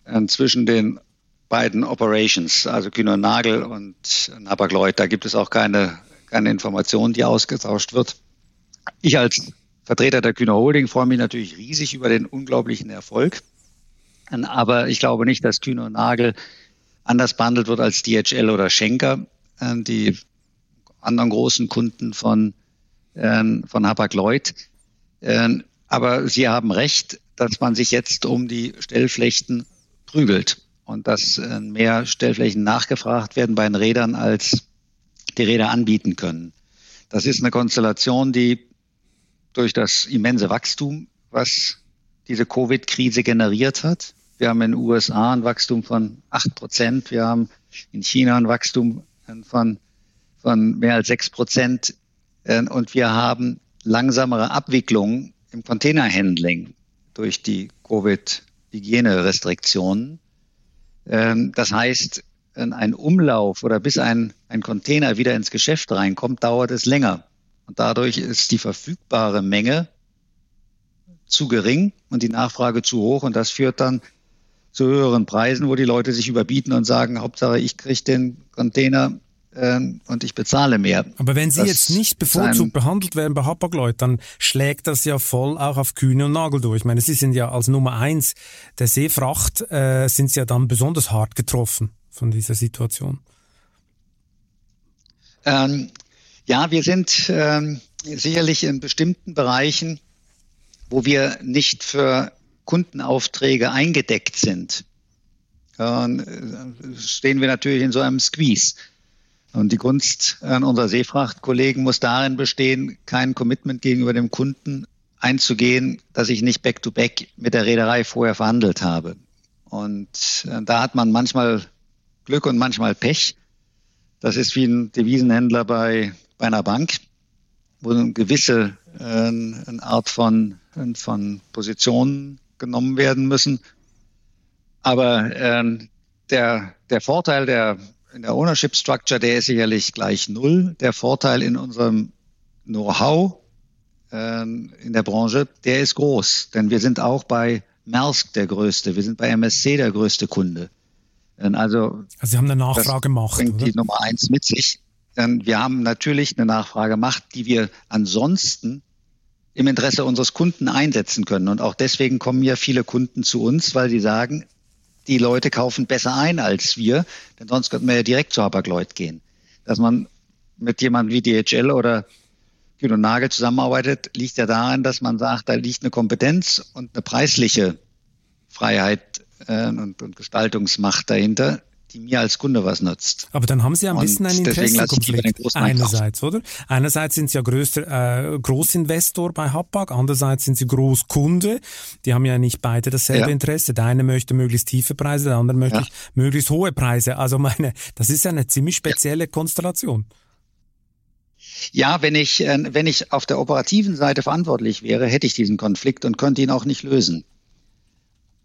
äh, zwischen den beiden Operations, also Kühne und Nagel und Hapag-Lloyd. Da gibt es auch keine, keine Information, die ausgetauscht wird. Ich als Vertreter der Kühne Holding freue mich natürlich riesig über den unglaublichen Erfolg. Aber ich glaube nicht, dass Kühne und Nagel anders behandelt wird als DHL oder Schenker, äh, die anderen großen Kunden von, äh, von Hapag-Lloyd. Äh, aber Sie haben recht, dass man sich jetzt um die Stellflächen prügelt und dass mehr Stellflächen nachgefragt werden bei den Rädern, als die Räder anbieten können. Das ist eine Konstellation, die durch das immense Wachstum, was diese Covid-Krise generiert hat, wir haben in den USA ein Wachstum von 8 Prozent. Wir haben in China ein Wachstum von, von mehr als 6 Prozent. Äh, und wir haben langsamere Abwicklungen im Containerhandling durch die Covid-Hygienerestriktionen. Ähm, das heißt, ein Umlauf oder bis ein, ein Container wieder ins Geschäft reinkommt, dauert es länger. Und dadurch ist die verfügbare Menge zu gering und die Nachfrage zu hoch. Und das führt dann zu höheren Preisen, wo die Leute sich überbieten und sagen, Hauptsache ich kriege den Container äh, und ich bezahle mehr. Aber wenn Sie das jetzt nicht bevorzugt behandelt werden bei Hapag-Lloyd, dann schlägt das ja voll auch auf Kühne und Nagel durch. Ich meine, Sie sind ja als Nummer eins der Seefracht, äh, sind Sie ja dann besonders hart getroffen von dieser Situation. Ähm, ja, wir sind ähm, sicherlich in bestimmten Bereichen, wo wir nicht für Kundenaufträge eingedeckt sind, äh, stehen wir natürlich in so einem Squeeze. Und die Kunst unserer Seefrachtkollegen muss darin bestehen, kein Commitment gegenüber dem Kunden einzugehen, dass ich nicht back-to-back -back mit der Reederei vorher verhandelt habe. Und äh, da hat man manchmal Glück und manchmal Pech. Das ist wie ein Devisenhändler bei, bei einer Bank, wo eine gewisse äh, eine Art von, von Positionen genommen werden müssen. Aber äh, der, der Vorteil der, in der Ownership Structure, der ist sicherlich gleich null. Der Vorteil in unserem Know-how äh, in der Branche, der ist groß. Denn wir sind auch bei Maersk der größte, wir sind bei MSC der größte Kunde. Also, also Sie haben eine Nachfragemacht. Bringt oder? die Nummer eins mit sich. Wir haben natürlich eine Nachfragemacht, die wir ansonsten im Interesse unseres Kunden einsetzen können. Und auch deswegen kommen ja viele Kunden zu uns, weil sie sagen, die Leute kaufen besser ein als wir, denn sonst könnten wir ja direkt zu Hapag-Lloyd gehen. Dass man mit jemandem wie DHL oder Kühn und Nagel zusammenarbeitet, liegt ja daran, dass man sagt, da liegt eine Kompetenz und eine preisliche Freiheit äh, und, und Gestaltungsmacht dahinter, die mir als Kunde was nutzt. Aber dann haben Sie ein bisschen einen Interessenkonflikt einerseits, oder? Einerseits sind Sie ja größter äh, Großinvestor bei Hapag, andererseits sind Sie Großkunde. Die haben ja nicht beide dasselbe ja. Interesse. Der eine möchte möglichst tiefe Preise, der andere möchte ja. möglichst hohe Preise. Also meine, das ist ja eine ziemlich spezielle ja. Konstellation. Ja, wenn ich, äh, wenn ich auf der operativen Seite verantwortlich wäre, hätte ich diesen Konflikt und könnte ihn auch nicht lösen.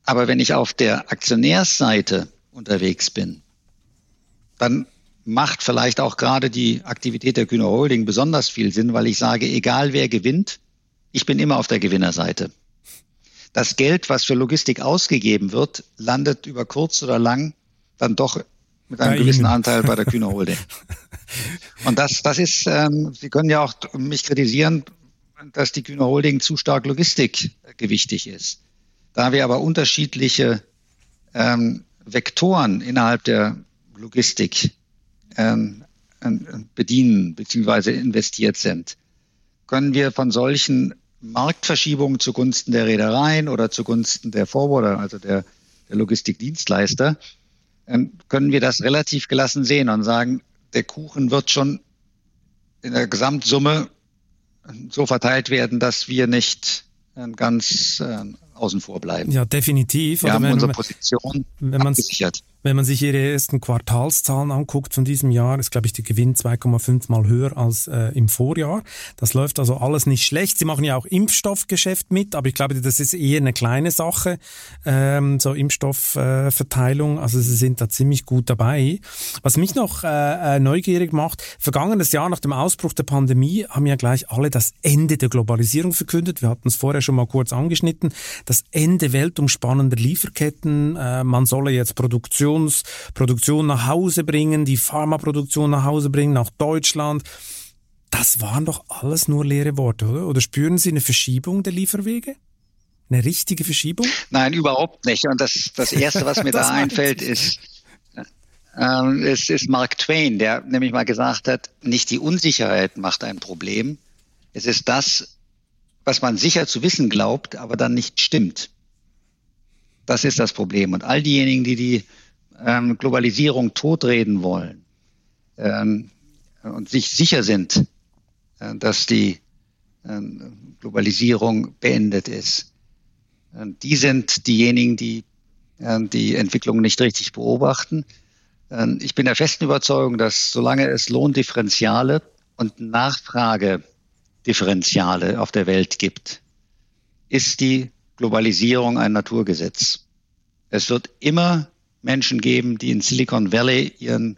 Aber wenn ich auf der Aktionärsseite unterwegs bin, dann macht vielleicht auch gerade die Aktivität der Kühner Holding besonders viel Sinn, weil ich sage, egal wer gewinnt, ich bin immer auf der Gewinnerseite. Das Geld, was für Logistik ausgegeben wird, landet über kurz oder lang dann doch mit einem bei gewissen Ihnen. Anteil bei der Kühner Holding. Und das, das ist, ähm, Sie können ja auch mich kritisieren, dass die Kühner Holding zu stark logistikgewichtig ist. Da wir aber unterschiedliche ähm, Vektoren innerhalb der Logistik ähm, bedienen bzw. investiert sind, können wir von solchen Marktverschiebungen zugunsten der Reedereien oder zugunsten der Forwarder, also der, der Logistikdienstleister, ähm, können wir das relativ gelassen sehen und sagen, der Kuchen wird schon in der Gesamtsumme so verteilt werden, dass wir nicht ganz äh, außen vor bleiben. Ja, definitiv. Wir Oder haben wenn, unsere Position wenn abgesichert. Wenn man sich ihre ersten Quartalszahlen anguckt von diesem Jahr, ist, glaube ich, der Gewinn 2,5 mal höher als äh, im Vorjahr. Das läuft also alles nicht schlecht. Sie machen ja auch Impfstoffgeschäft mit, aber ich glaube, das ist eher eine kleine Sache, ähm, so Impfstoffverteilung. Äh, also sie sind da ziemlich gut dabei. Was mich noch äh, äh, neugierig macht, vergangenes Jahr nach dem Ausbruch der Pandemie haben ja gleich alle das Ende der Globalisierung verkündet. Wir hatten es vorher schon mal kurz angeschnitten. Das Ende weltumspannender Lieferketten. Äh, man solle jetzt Produktion Produktionsproduktion nach Hause bringen, die Pharmaproduktion nach Hause bringen, nach Deutschland. Das waren doch alles nur leere Worte, oder? Oder spüren Sie eine Verschiebung der Lieferwege? Eine richtige Verschiebung? Nein, überhaupt nicht. Und das, das Erste, was mir da einfällt, ist, ähm, es ist Mark Twain, der nämlich mal gesagt hat, nicht die Unsicherheit macht ein Problem. Es ist das, was man sicher zu wissen glaubt, aber dann nicht stimmt. Das ist das Problem. Und all diejenigen, die die ähm, Globalisierung totreden wollen ähm, und sich sicher sind, äh, dass die äh, Globalisierung beendet ist. Äh, die sind diejenigen, die äh, die Entwicklung nicht richtig beobachten. Ähm, ich bin der festen Überzeugung, dass solange es Lohndifferenziale und Nachfragedifferenziale auf der Welt gibt, ist die Globalisierung ein Naturgesetz. Es wird immer Menschen geben, die in Silicon Valley ihren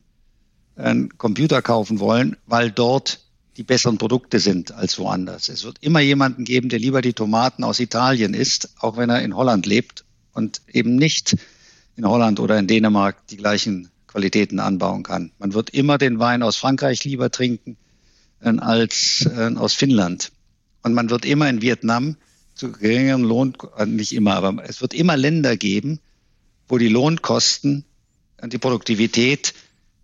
äh, Computer kaufen wollen, weil dort die besseren Produkte sind als woanders. Es wird immer jemanden geben, der lieber die Tomaten aus Italien isst, auch wenn er in Holland lebt und eben nicht in Holland oder in Dänemark die gleichen Qualitäten anbauen kann. Man wird immer den Wein aus Frankreich lieber trinken als äh, aus Finnland. Und man wird immer in Vietnam zu geringerem Lohn, äh, nicht immer, aber es wird immer Länder geben, wo die Lohnkosten und die Produktivität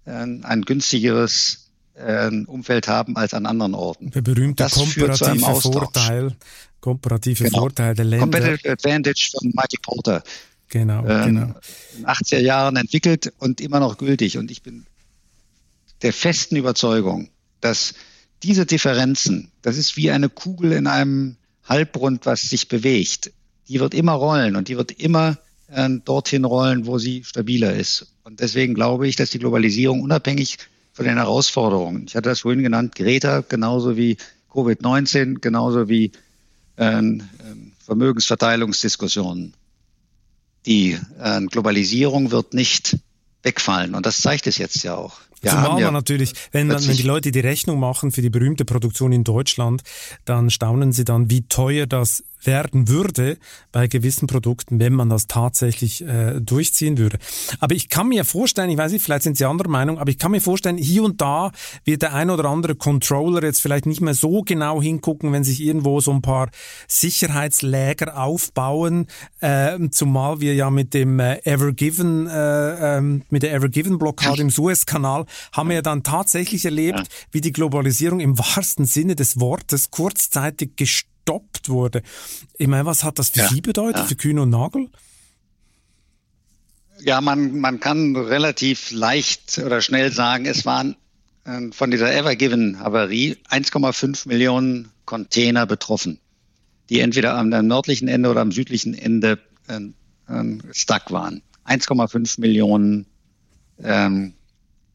äh, ein günstigeres äh, Umfeld haben als an anderen Orten. Der berühmte komparative Vorteil, komparative genau. Vorteil der Länder. Competitive Advantage von Michael Porter. Genau, ähm, genau. In den 80er Jahren entwickelt und immer noch gültig. Und ich bin der festen Überzeugung, dass diese Differenzen, das ist wie eine Kugel in einem Halbrund, was sich bewegt. Die wird immer rollen und die wird immer äh, dorthin rollen, wo sie stabiler ist. Und deswegen glaube ich, dass die Globalisierung unabhängig von den Herausforderungen, ich hatte das vorhin genannt, Greta, genauso wie Covid-19, genauso wie äh, Vermögensverteilungsdiskussionen. Die äh, Globalisierung wird nicht wegfallen. Und das zeigt es jetzt ja auch. Ja, Zumal man natürlich, wenn, man, wenn die Leute die Rechnung machen für die berühmte Produktion in Deutschland, dann staunen sie dann, wie teuer das werden würde bei gewissen Produkten, wenn man das tatsächlich äh, durchziehen würde. Aber ich kann mir vorstellen, ich weiß nicht, vielleicht sind Sie anderer Meinung, aber ich kann mir vorstellen, hier und da wird der ein oder andere Controller jetzt vielleicht nicht mehr so genau hingucken, wenn sich irgendwo so ein paar Sicherheitsläger aufbauen, äh, zumal wir ja mit dem äh, Evergiven, äh, ähm, mit der Evergiven Blockade im Suezkanal haben wir ja dann tatsächlich erlebt, wie die Globalisierung im wahrsten Sinne des Wortes kurzzeitig gestört gestoppt wurde. Ich meine, was hat das für ja, Sie bedeutet, ja. für Kühn und Nagel? Ja, man, man kann relativ leicht oder schnell sagen, es waren äh, von dieser Evergiven-Havarie 1,5 Millionen Container betroffen, die entweder am nördlichen Ende oder am südlichen Ende äh, äh, stuck waren. 1,5 Millionen ähm,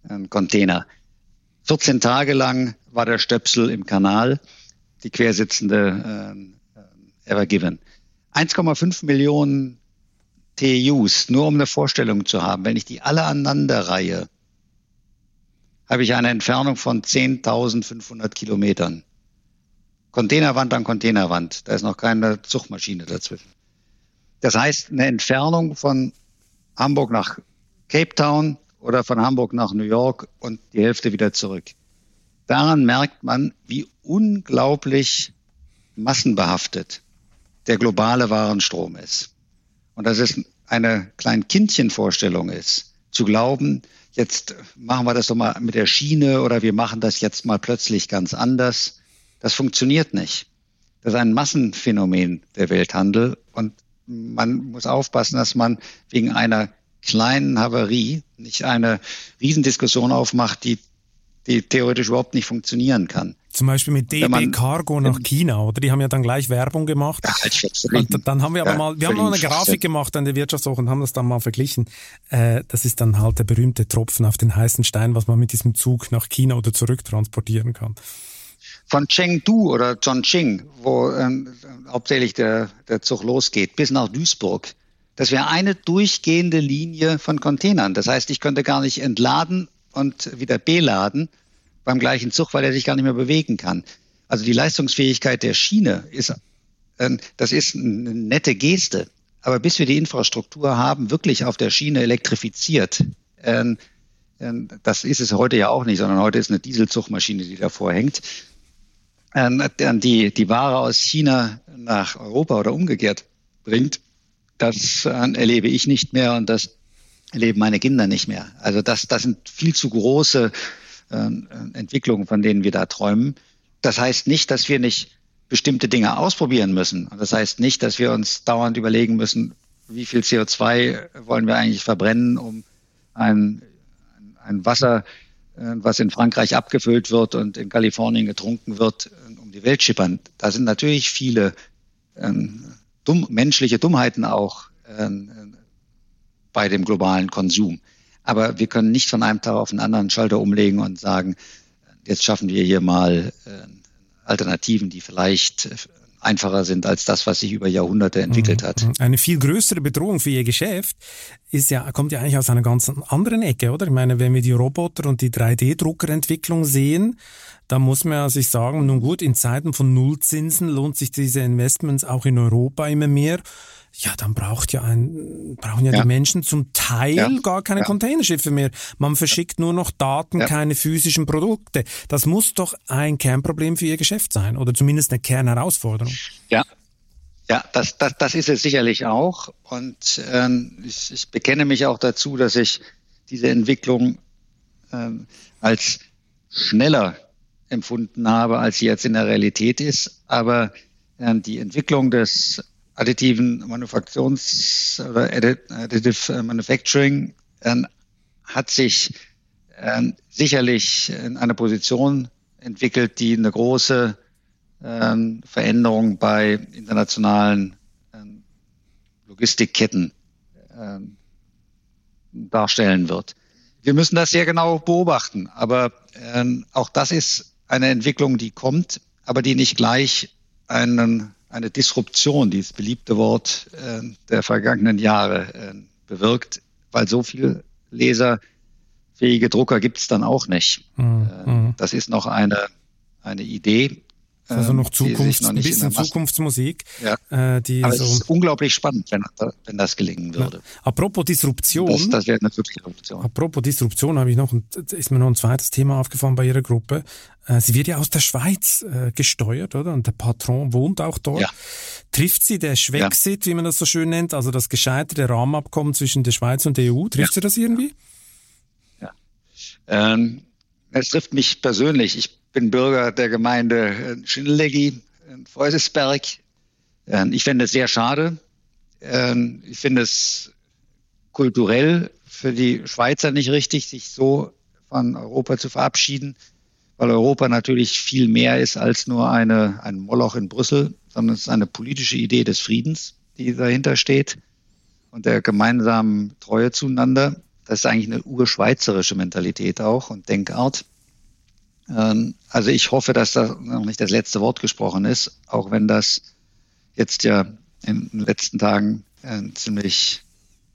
äh, Container. 14 Tage lang war der Stöpsel im Kanal die quersitzende äh, Ever Given. 1,5 Millionen TUs, nur um eine Vorstellung zu haben. Wenn ich die alle aneinander reihe, habe ich eine Entfernung von 10.500 Kilometern. Containerwand an Containerwand. Da ist noch keine Zugmaschine dazwischen. Das heißt, eine Entfernung von Hamburg nach Cape Town oder von Hamburg nach New York und die Hälfte wieder zurück. Daran merkt man, wie unglaublich massenbehaftet der globale Warenstrom ist. Und dass es eine Kleinkindchenvorstellung ist, zu glauben, jetzt machen wir das doch mal mit der Schiene oder wir machen das jetzt mal plötzlich ganz anders. Das funktioniert nicht. Das ist ein Massenphänomen der Welthandel und man muss aufpassen, dass man wegen einer kleinen Havarie nicht eine Riesendiskussion aufmacht, die die theoretisch überhaupt nicht funktionieren kann. Zum Beispiel mit DB man, Cargo nach China, oder? Die haben ja dann gleich Werbung gemacht. Ja, und dann haben wir aber ja, mal, wir haben mal eine Grafik gemacht an der Wirtschaftswoche und haben das dann mal verglichen. Äh, das ist dann halt der berühmte Tropfen auf den heißen Stein, was man mit diesem Zug nach China oder zurück transportieren kann. Von Chengdu oder Chongqing, wo ähm, hauptsächlich der, der Zug losgeht, bis nach Duisburg. Das wäre eine durchgehende Linie von Containern. Das heißt, ich könnte gar nicht entladen und wieder beladen beim gleichen Zug, weil er sich gar nicht mehr bewegen kann. Also die Leistungsfähigkeit der Schiene ist, äh, das ist eine nette Geste. Aber bis wir die Infrastruktur haben, wirklich auf der Schiene elektrifiziert, äh, äh, das ist es heute ja auch nicht, sondern heute ist eine Dieselzugmaschine, die davor hängt. Ähm, die, die Ware aus China nach Europa oder umgekehrt bringt, das äh, erlebe ich nicht mehr und das erleben meine Kinder nicht mehr. Also das, das sind viel zu große Entwicklungen, von denen wir da träumen. Das heißt nicht, dass wir nicht bestimmte Dinge ausprobieren müssen. Das heißt nicht, dass wir uns dauernd überlegen müssen, wie viel CO2 wollen wir eigentlich verbrennen, um ein, ein Wasser, äh, was in Frankreich abgefüllt wird und in Kalifornien getrunken wird, um die Welt schippern. Da sind natürlich viele ähm, dumm, menschliche Dummheiten auch ähm, bei dem globalen Konsum. Aber wir können nicht von einem Tag auf den anderen Schalter umlegen und sagen, jetzt schaffen wir hier mal äh, Alternativen, die vielleicht äh, einfacher sind als das, was sich über Jahrhunderte entwickelt hat. Mhm. Eine viel größere Bedrohung für Ihr Geschäft ist ja, kommt ja eigentlich aus einer ganz anderen Ecke, oder? Ich meine, wenn wir die Roboter und die 3D-Druckerentwicklung sehen, da muss man sich sagen, nun gut, in Zeiten von Nullzinsen lohnt sich diese Investments auch in Europa immer mehr ja, dann braucht ja ein, brauchen ja, ja. die Menschen zum Teil ja. gar keine ja. Containerschiffe mehr. Man verschickt nur noch Daten, keine physischen Produkte. Das muss doch ein Kernproblem für Ihr Geschäft sein oder zumindest eine Kernherausforderung. Ja. Ja, das, das, das ist es sicherlich auch. Und ähm, ich, ich bekenne mich auch dazu, dass ich diese Entwicklung ähm, als schneller empfunden habe, als sie jetzt in der Realität ist. Aber äh, die Entwicklung des additiven Manufaktions- oder Additive Manufacturing äh, hat sich äh, sicherlich in einer Position entwickelt, die eine große äh, Veränderung bei internationalen ähm, Logistikketten ähm, darstellen wird. Wir müssen das sehr genau beobachten, aber ähm, auch das ist eine Entwicklung, die kommt, aber die nicht gleich einen eine Disruption, dieses beliebte Wort äh, der vergangenen Jahre, äh, bewirkt, weil so viele Leser fähige Drucker gibt es dann auch nicht. Mhm. Das ist noch eine, eine Idee, also noch Zukunft, noch ein bisschen Zukunftsmusik. Ja. Äh, die Aber so es ist unglaublich spannend, wenn, wenn das gelingen würde. Ja. Apropos Disruption. Das, das wäre eine wirkliche Revolution. Apropos Disruption habe ich noch, ist mir noch ein zweites Thema aufgefallen bei Ihrer Gruppe. Äh, sie wird ja aus der Schweiz äh, gesteuert, oder? Und der Patron wohnt auch dort. Ja. Trifft sie der Schwexit, wie man das so schön nennt, also das gescheiterte Rahmenabkommen zwischen der Schweiz und der EU? Trifft sie das irgendwie? Ja. Ähm, es trifft mich persönlich. Ich bin Bürger der Gemeinde äh, Schindelegi in Feusesberg. Ähm, ich finde es sehr schade. Ähm, ich finde es kulturell für die Schweizer nicht richtig, sich so von Europa zu verabschieden, weil Europa natürlich viel mehr ist als nur eine, ein Moloch in Brüssel, sondern es ist eine politische Idee des Friedens, die dahinter steht und der gemeinsamen Treue zueinander. Das ist eigentlich eine urschweizerische Mentalität auch und Denkart. Ähm, also ich hoffe, dass da noch nicht das letzte Wort gesprochen ist, auch wenn das jetzt ja in den letzten Tagen äh, ziemlich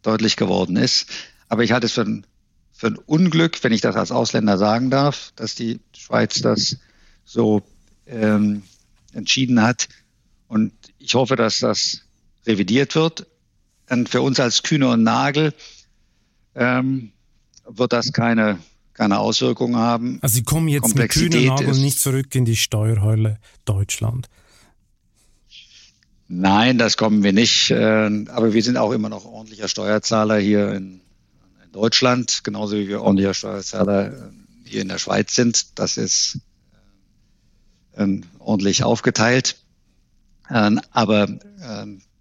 deutlich geworden ist. Aber ich halte es für ein, für ein Unglück, wenn ich das als Ausländer sagen darf, dass die Schweiz das so ähm, entschieden hat. Und ich hoffe, dass das revidiert wird. Und für uns als Kühne und Nagel ähm, wird das keine keine Auswirkungen haben. Also Sie kommen jetzt mit kühnen Nageln nicht zurück in die Steuerhölle Deutschland. Nein, das kommen wir nicht. Äh, aber wir sind auch immer noch ordentlicher Steuerzahler hier in, Deutschland, genauso wie wir ordentlicher Steuerzahler äh, hier in der Schweiz sind. Das ist äh, ordentlich aufgeteilt. Aber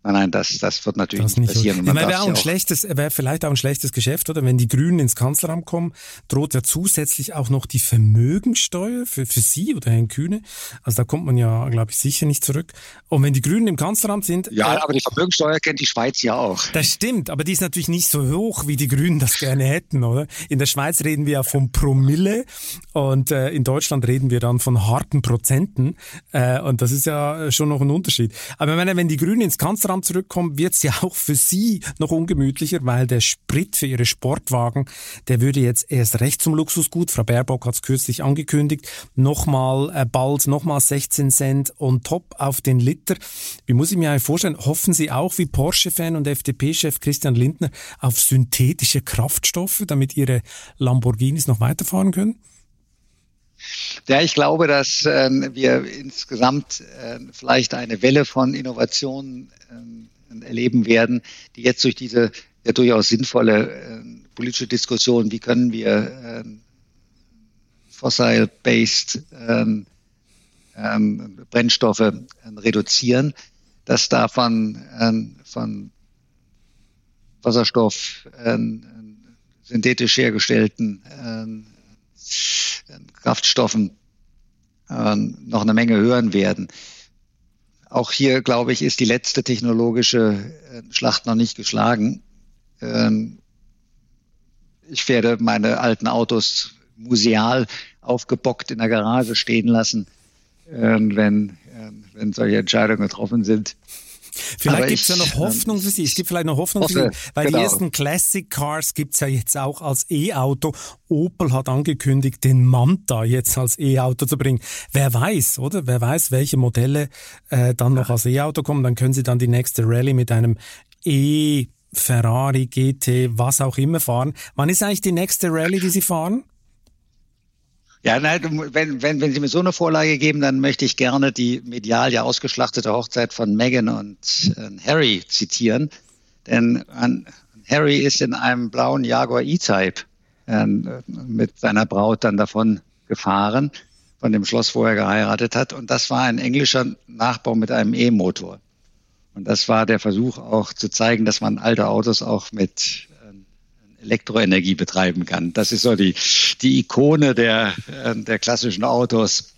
Nein, nein, das, das wird natürlich das nicht passieren. So. Ja, wäre auch ein schlechtes, wäre vielleicht auch ein schlechtes Geschäft, oder? Wenn die Grünen ins Kanzleramt kommen, droht ja zusätzlich auch noch die Vermögensteuer für, für Sie oder Herrn Kühne. Also da kommt man ja, glaube ich, sicher nicht zurück. Und wenn die Grünen im Kanzleramt sind. Ja, äh, aber die Vermögensteuer kennt die Schweiz ja auch. Das stimmt, aber die ist natürlich nicht so hoch, wie die Grünen das gerne hätten, oder? In der Schweiz reden wir ja von Promille und äh, in Deutschland reden wir dann von harten Prozenten. Äh, und das ist ja schon noch ein Unterschied. Aber ich meine, wenn die Grünen ins Kanzleramt Kanzleramt zurückkommen, wird es ja auch für Sie noch ungemütlicher, weil der Sprit für Ihre Sportwagen, der würde jetzt erst recht zum Luxusgut. Frau Baerbock hat es kürzlich angekündigt. Nochmal äh, bald nochmal 16 Cent on top auf den Liter. Wie muss ich mir vorstellen? Hoffen Sie auch wie Porsche-Fan und FDP-Chef Christian Lindner auf synthetische Kraftstoffe, damit Ihre Lamborghinis noch weiterfahren können? Ja, ich glaube, dass äh, wir insgesamt äh, vielleicht eine Welle von Innovationen äh, erleben werden, die jetzt durch diese ja durchaus sinnvolle ähm, politische Diskussion, wie können wir ähm, fossil-based ähm, Brennstoffe reduzieren, dass davon von Wasserstoff synthetisch hergestellten Kraftstoffen äh, noch eine Menge hören werden. Auch hier, glaube ich, ist die letzte technologische äh, Schlacht noch nicht geschlagen. Ähm, ich werde meine alten Autos museal aufgebockt in der Garage stehen lassen, äh, wenn, äh, wenn solche Entscheidungen getroffen sind. Vielleicht gibt es ja noch Hoffnung für Sie. Es gibt vielleicht noch Hoffnung hoffe, für Sie, weil genau. die ersten Classic Cars gibt es ja jetzt auch als E-Auto. Opel hat angekündigt, den Manta jetzt als E-Auto zu bringen. Wer weiß, oder? Wer weiß, welche Modelle äh, dann noch als E-Auto kommen. Dann können Sie dann die nächste Rallye mit einem E Ferrari, GT, was auch immer fahren. Wann ist eigentlich die nächste Rallye, die Sie fahren? Ja, nein, wenn, wenn, wenn Sie mir so eine Vorlage geben, dann möchte ich gerne die medial ja ausgeschlachtete Hochzeit von Meghan und äh, Harry zitieren. Denn äh, Harry ist in einem blauen Jaguar E-Type äh, mit seiner Braut dann davon gefahren, von dem Schloss, wo er geheiratet hat. Und das war ein englischer Nachbau mit einem E-Motor. Und das war der Versuch auch zu zeigen, dass man alte Autos auch mit Elektroenergie betreiben kann. Das ist so die, die Ikone der, äh, der klassischen Autos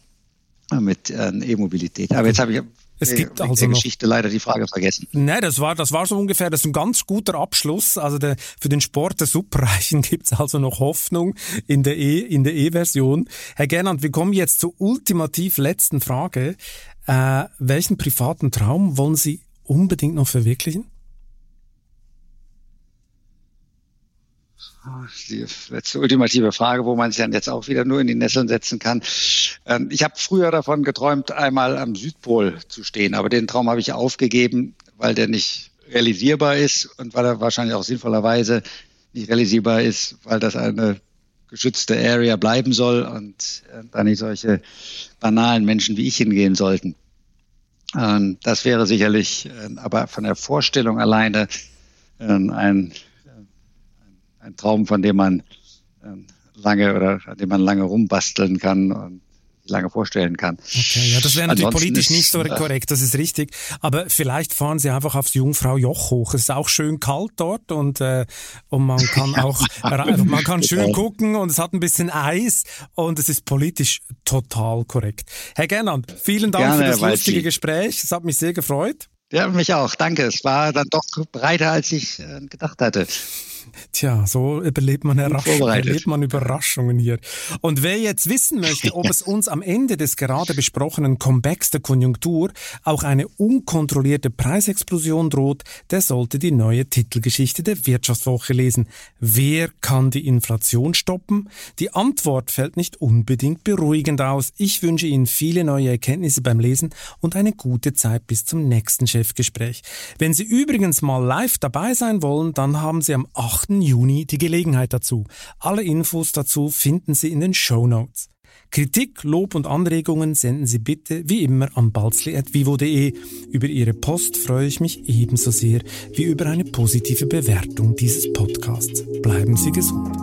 mit äh, E-Mobilität. Aber jetzt habe ich es gibt also der Geschichte leider die Frage vergessen. Nein, das war, das war so ungefähr, das ist ein ganz guter Abschluss. Also der, für den Sport der Superreichen gibt es also noch Hoffnung in der E, in der E-Version. Herr Gernand, wir kommen jetzt zur ultimativ letzten Frage. Äh, welchen privaten Traum wollen Sie unbedingt noch verwirklichen? Die letzte ultimative Frage, wo man sich dann jetzt auch wieder nur in die Nesseln setzen kann. Ähm, ich habe früher davon geträumt, einmal am Südpol zu stehen, aber den Traum habe ich aufgegeben, weil der nicht realisierbar ist und weil er wahrscheinlich auch sinnvollerweise nicht realisierbar ist, weil das eine geschützte Area bleiben soll und äh, da nicht solche banalen Menschen wie ich hingehen sollten. Ähm, das wäre sicherlich äh, aber von der Vorstellung alleine äh, ein ein Traum, von dem man ähm, lange oder an dem man lange rumbasteln kann und lange vorstellen kann. Okay, ja, das wäre natürlich Ansonsten politisch nicht so korrekt, das ist richtig. Aber vielleicht fahren Sie einfach aufs Jungfrau Joch hoch. Es ist auch schön kalt dort und, äh, und man kann auch, man kann schön gucken und es hat ein bisschen Eis und es ist politisch total korrekt. Herr Gernand, vielen Dank Gerne, für das lustige Gespräch. Es hat mich sehr gefreut. Ja, mich auch. Danke. Es war dann doch breiter, als ich äh, gedacht hatte. Tja, so überlebt man, erlebt man Überraschungen hier. Und wer jetzt wissen möchte, ob es uns am Ende des gerade besprochenen Comebacks der Konjunktur auch eine unkontrollierte Preisexplosion droht, der sollte die neue Titelgeschichte der Wirtschaftswoche lesen. Wer kann die Inflation stoppen? Die Antwort fällt nicht unbedingt beruhigend aus. Ich wünsche Ihnen viele neue Erkenntnisse beim Lesen und eine gute Zeit bis zum nächsten Chefgespräch. Wenn Sie übrigens mal live dabei sein wollen, dann haben Sie am 8. 8. Juni die Gelegenheit dazu. Alle Infos dazu finden Sie in den Show Notes. Kritik, Lob und Anregungen senden Sie bitte wie immer an balzli.vivo.de. Über Ihre Post freue ich mich ebenso sehr wie über eine positive Bewertung dieses Podcasts. Bleiben Sie gesund.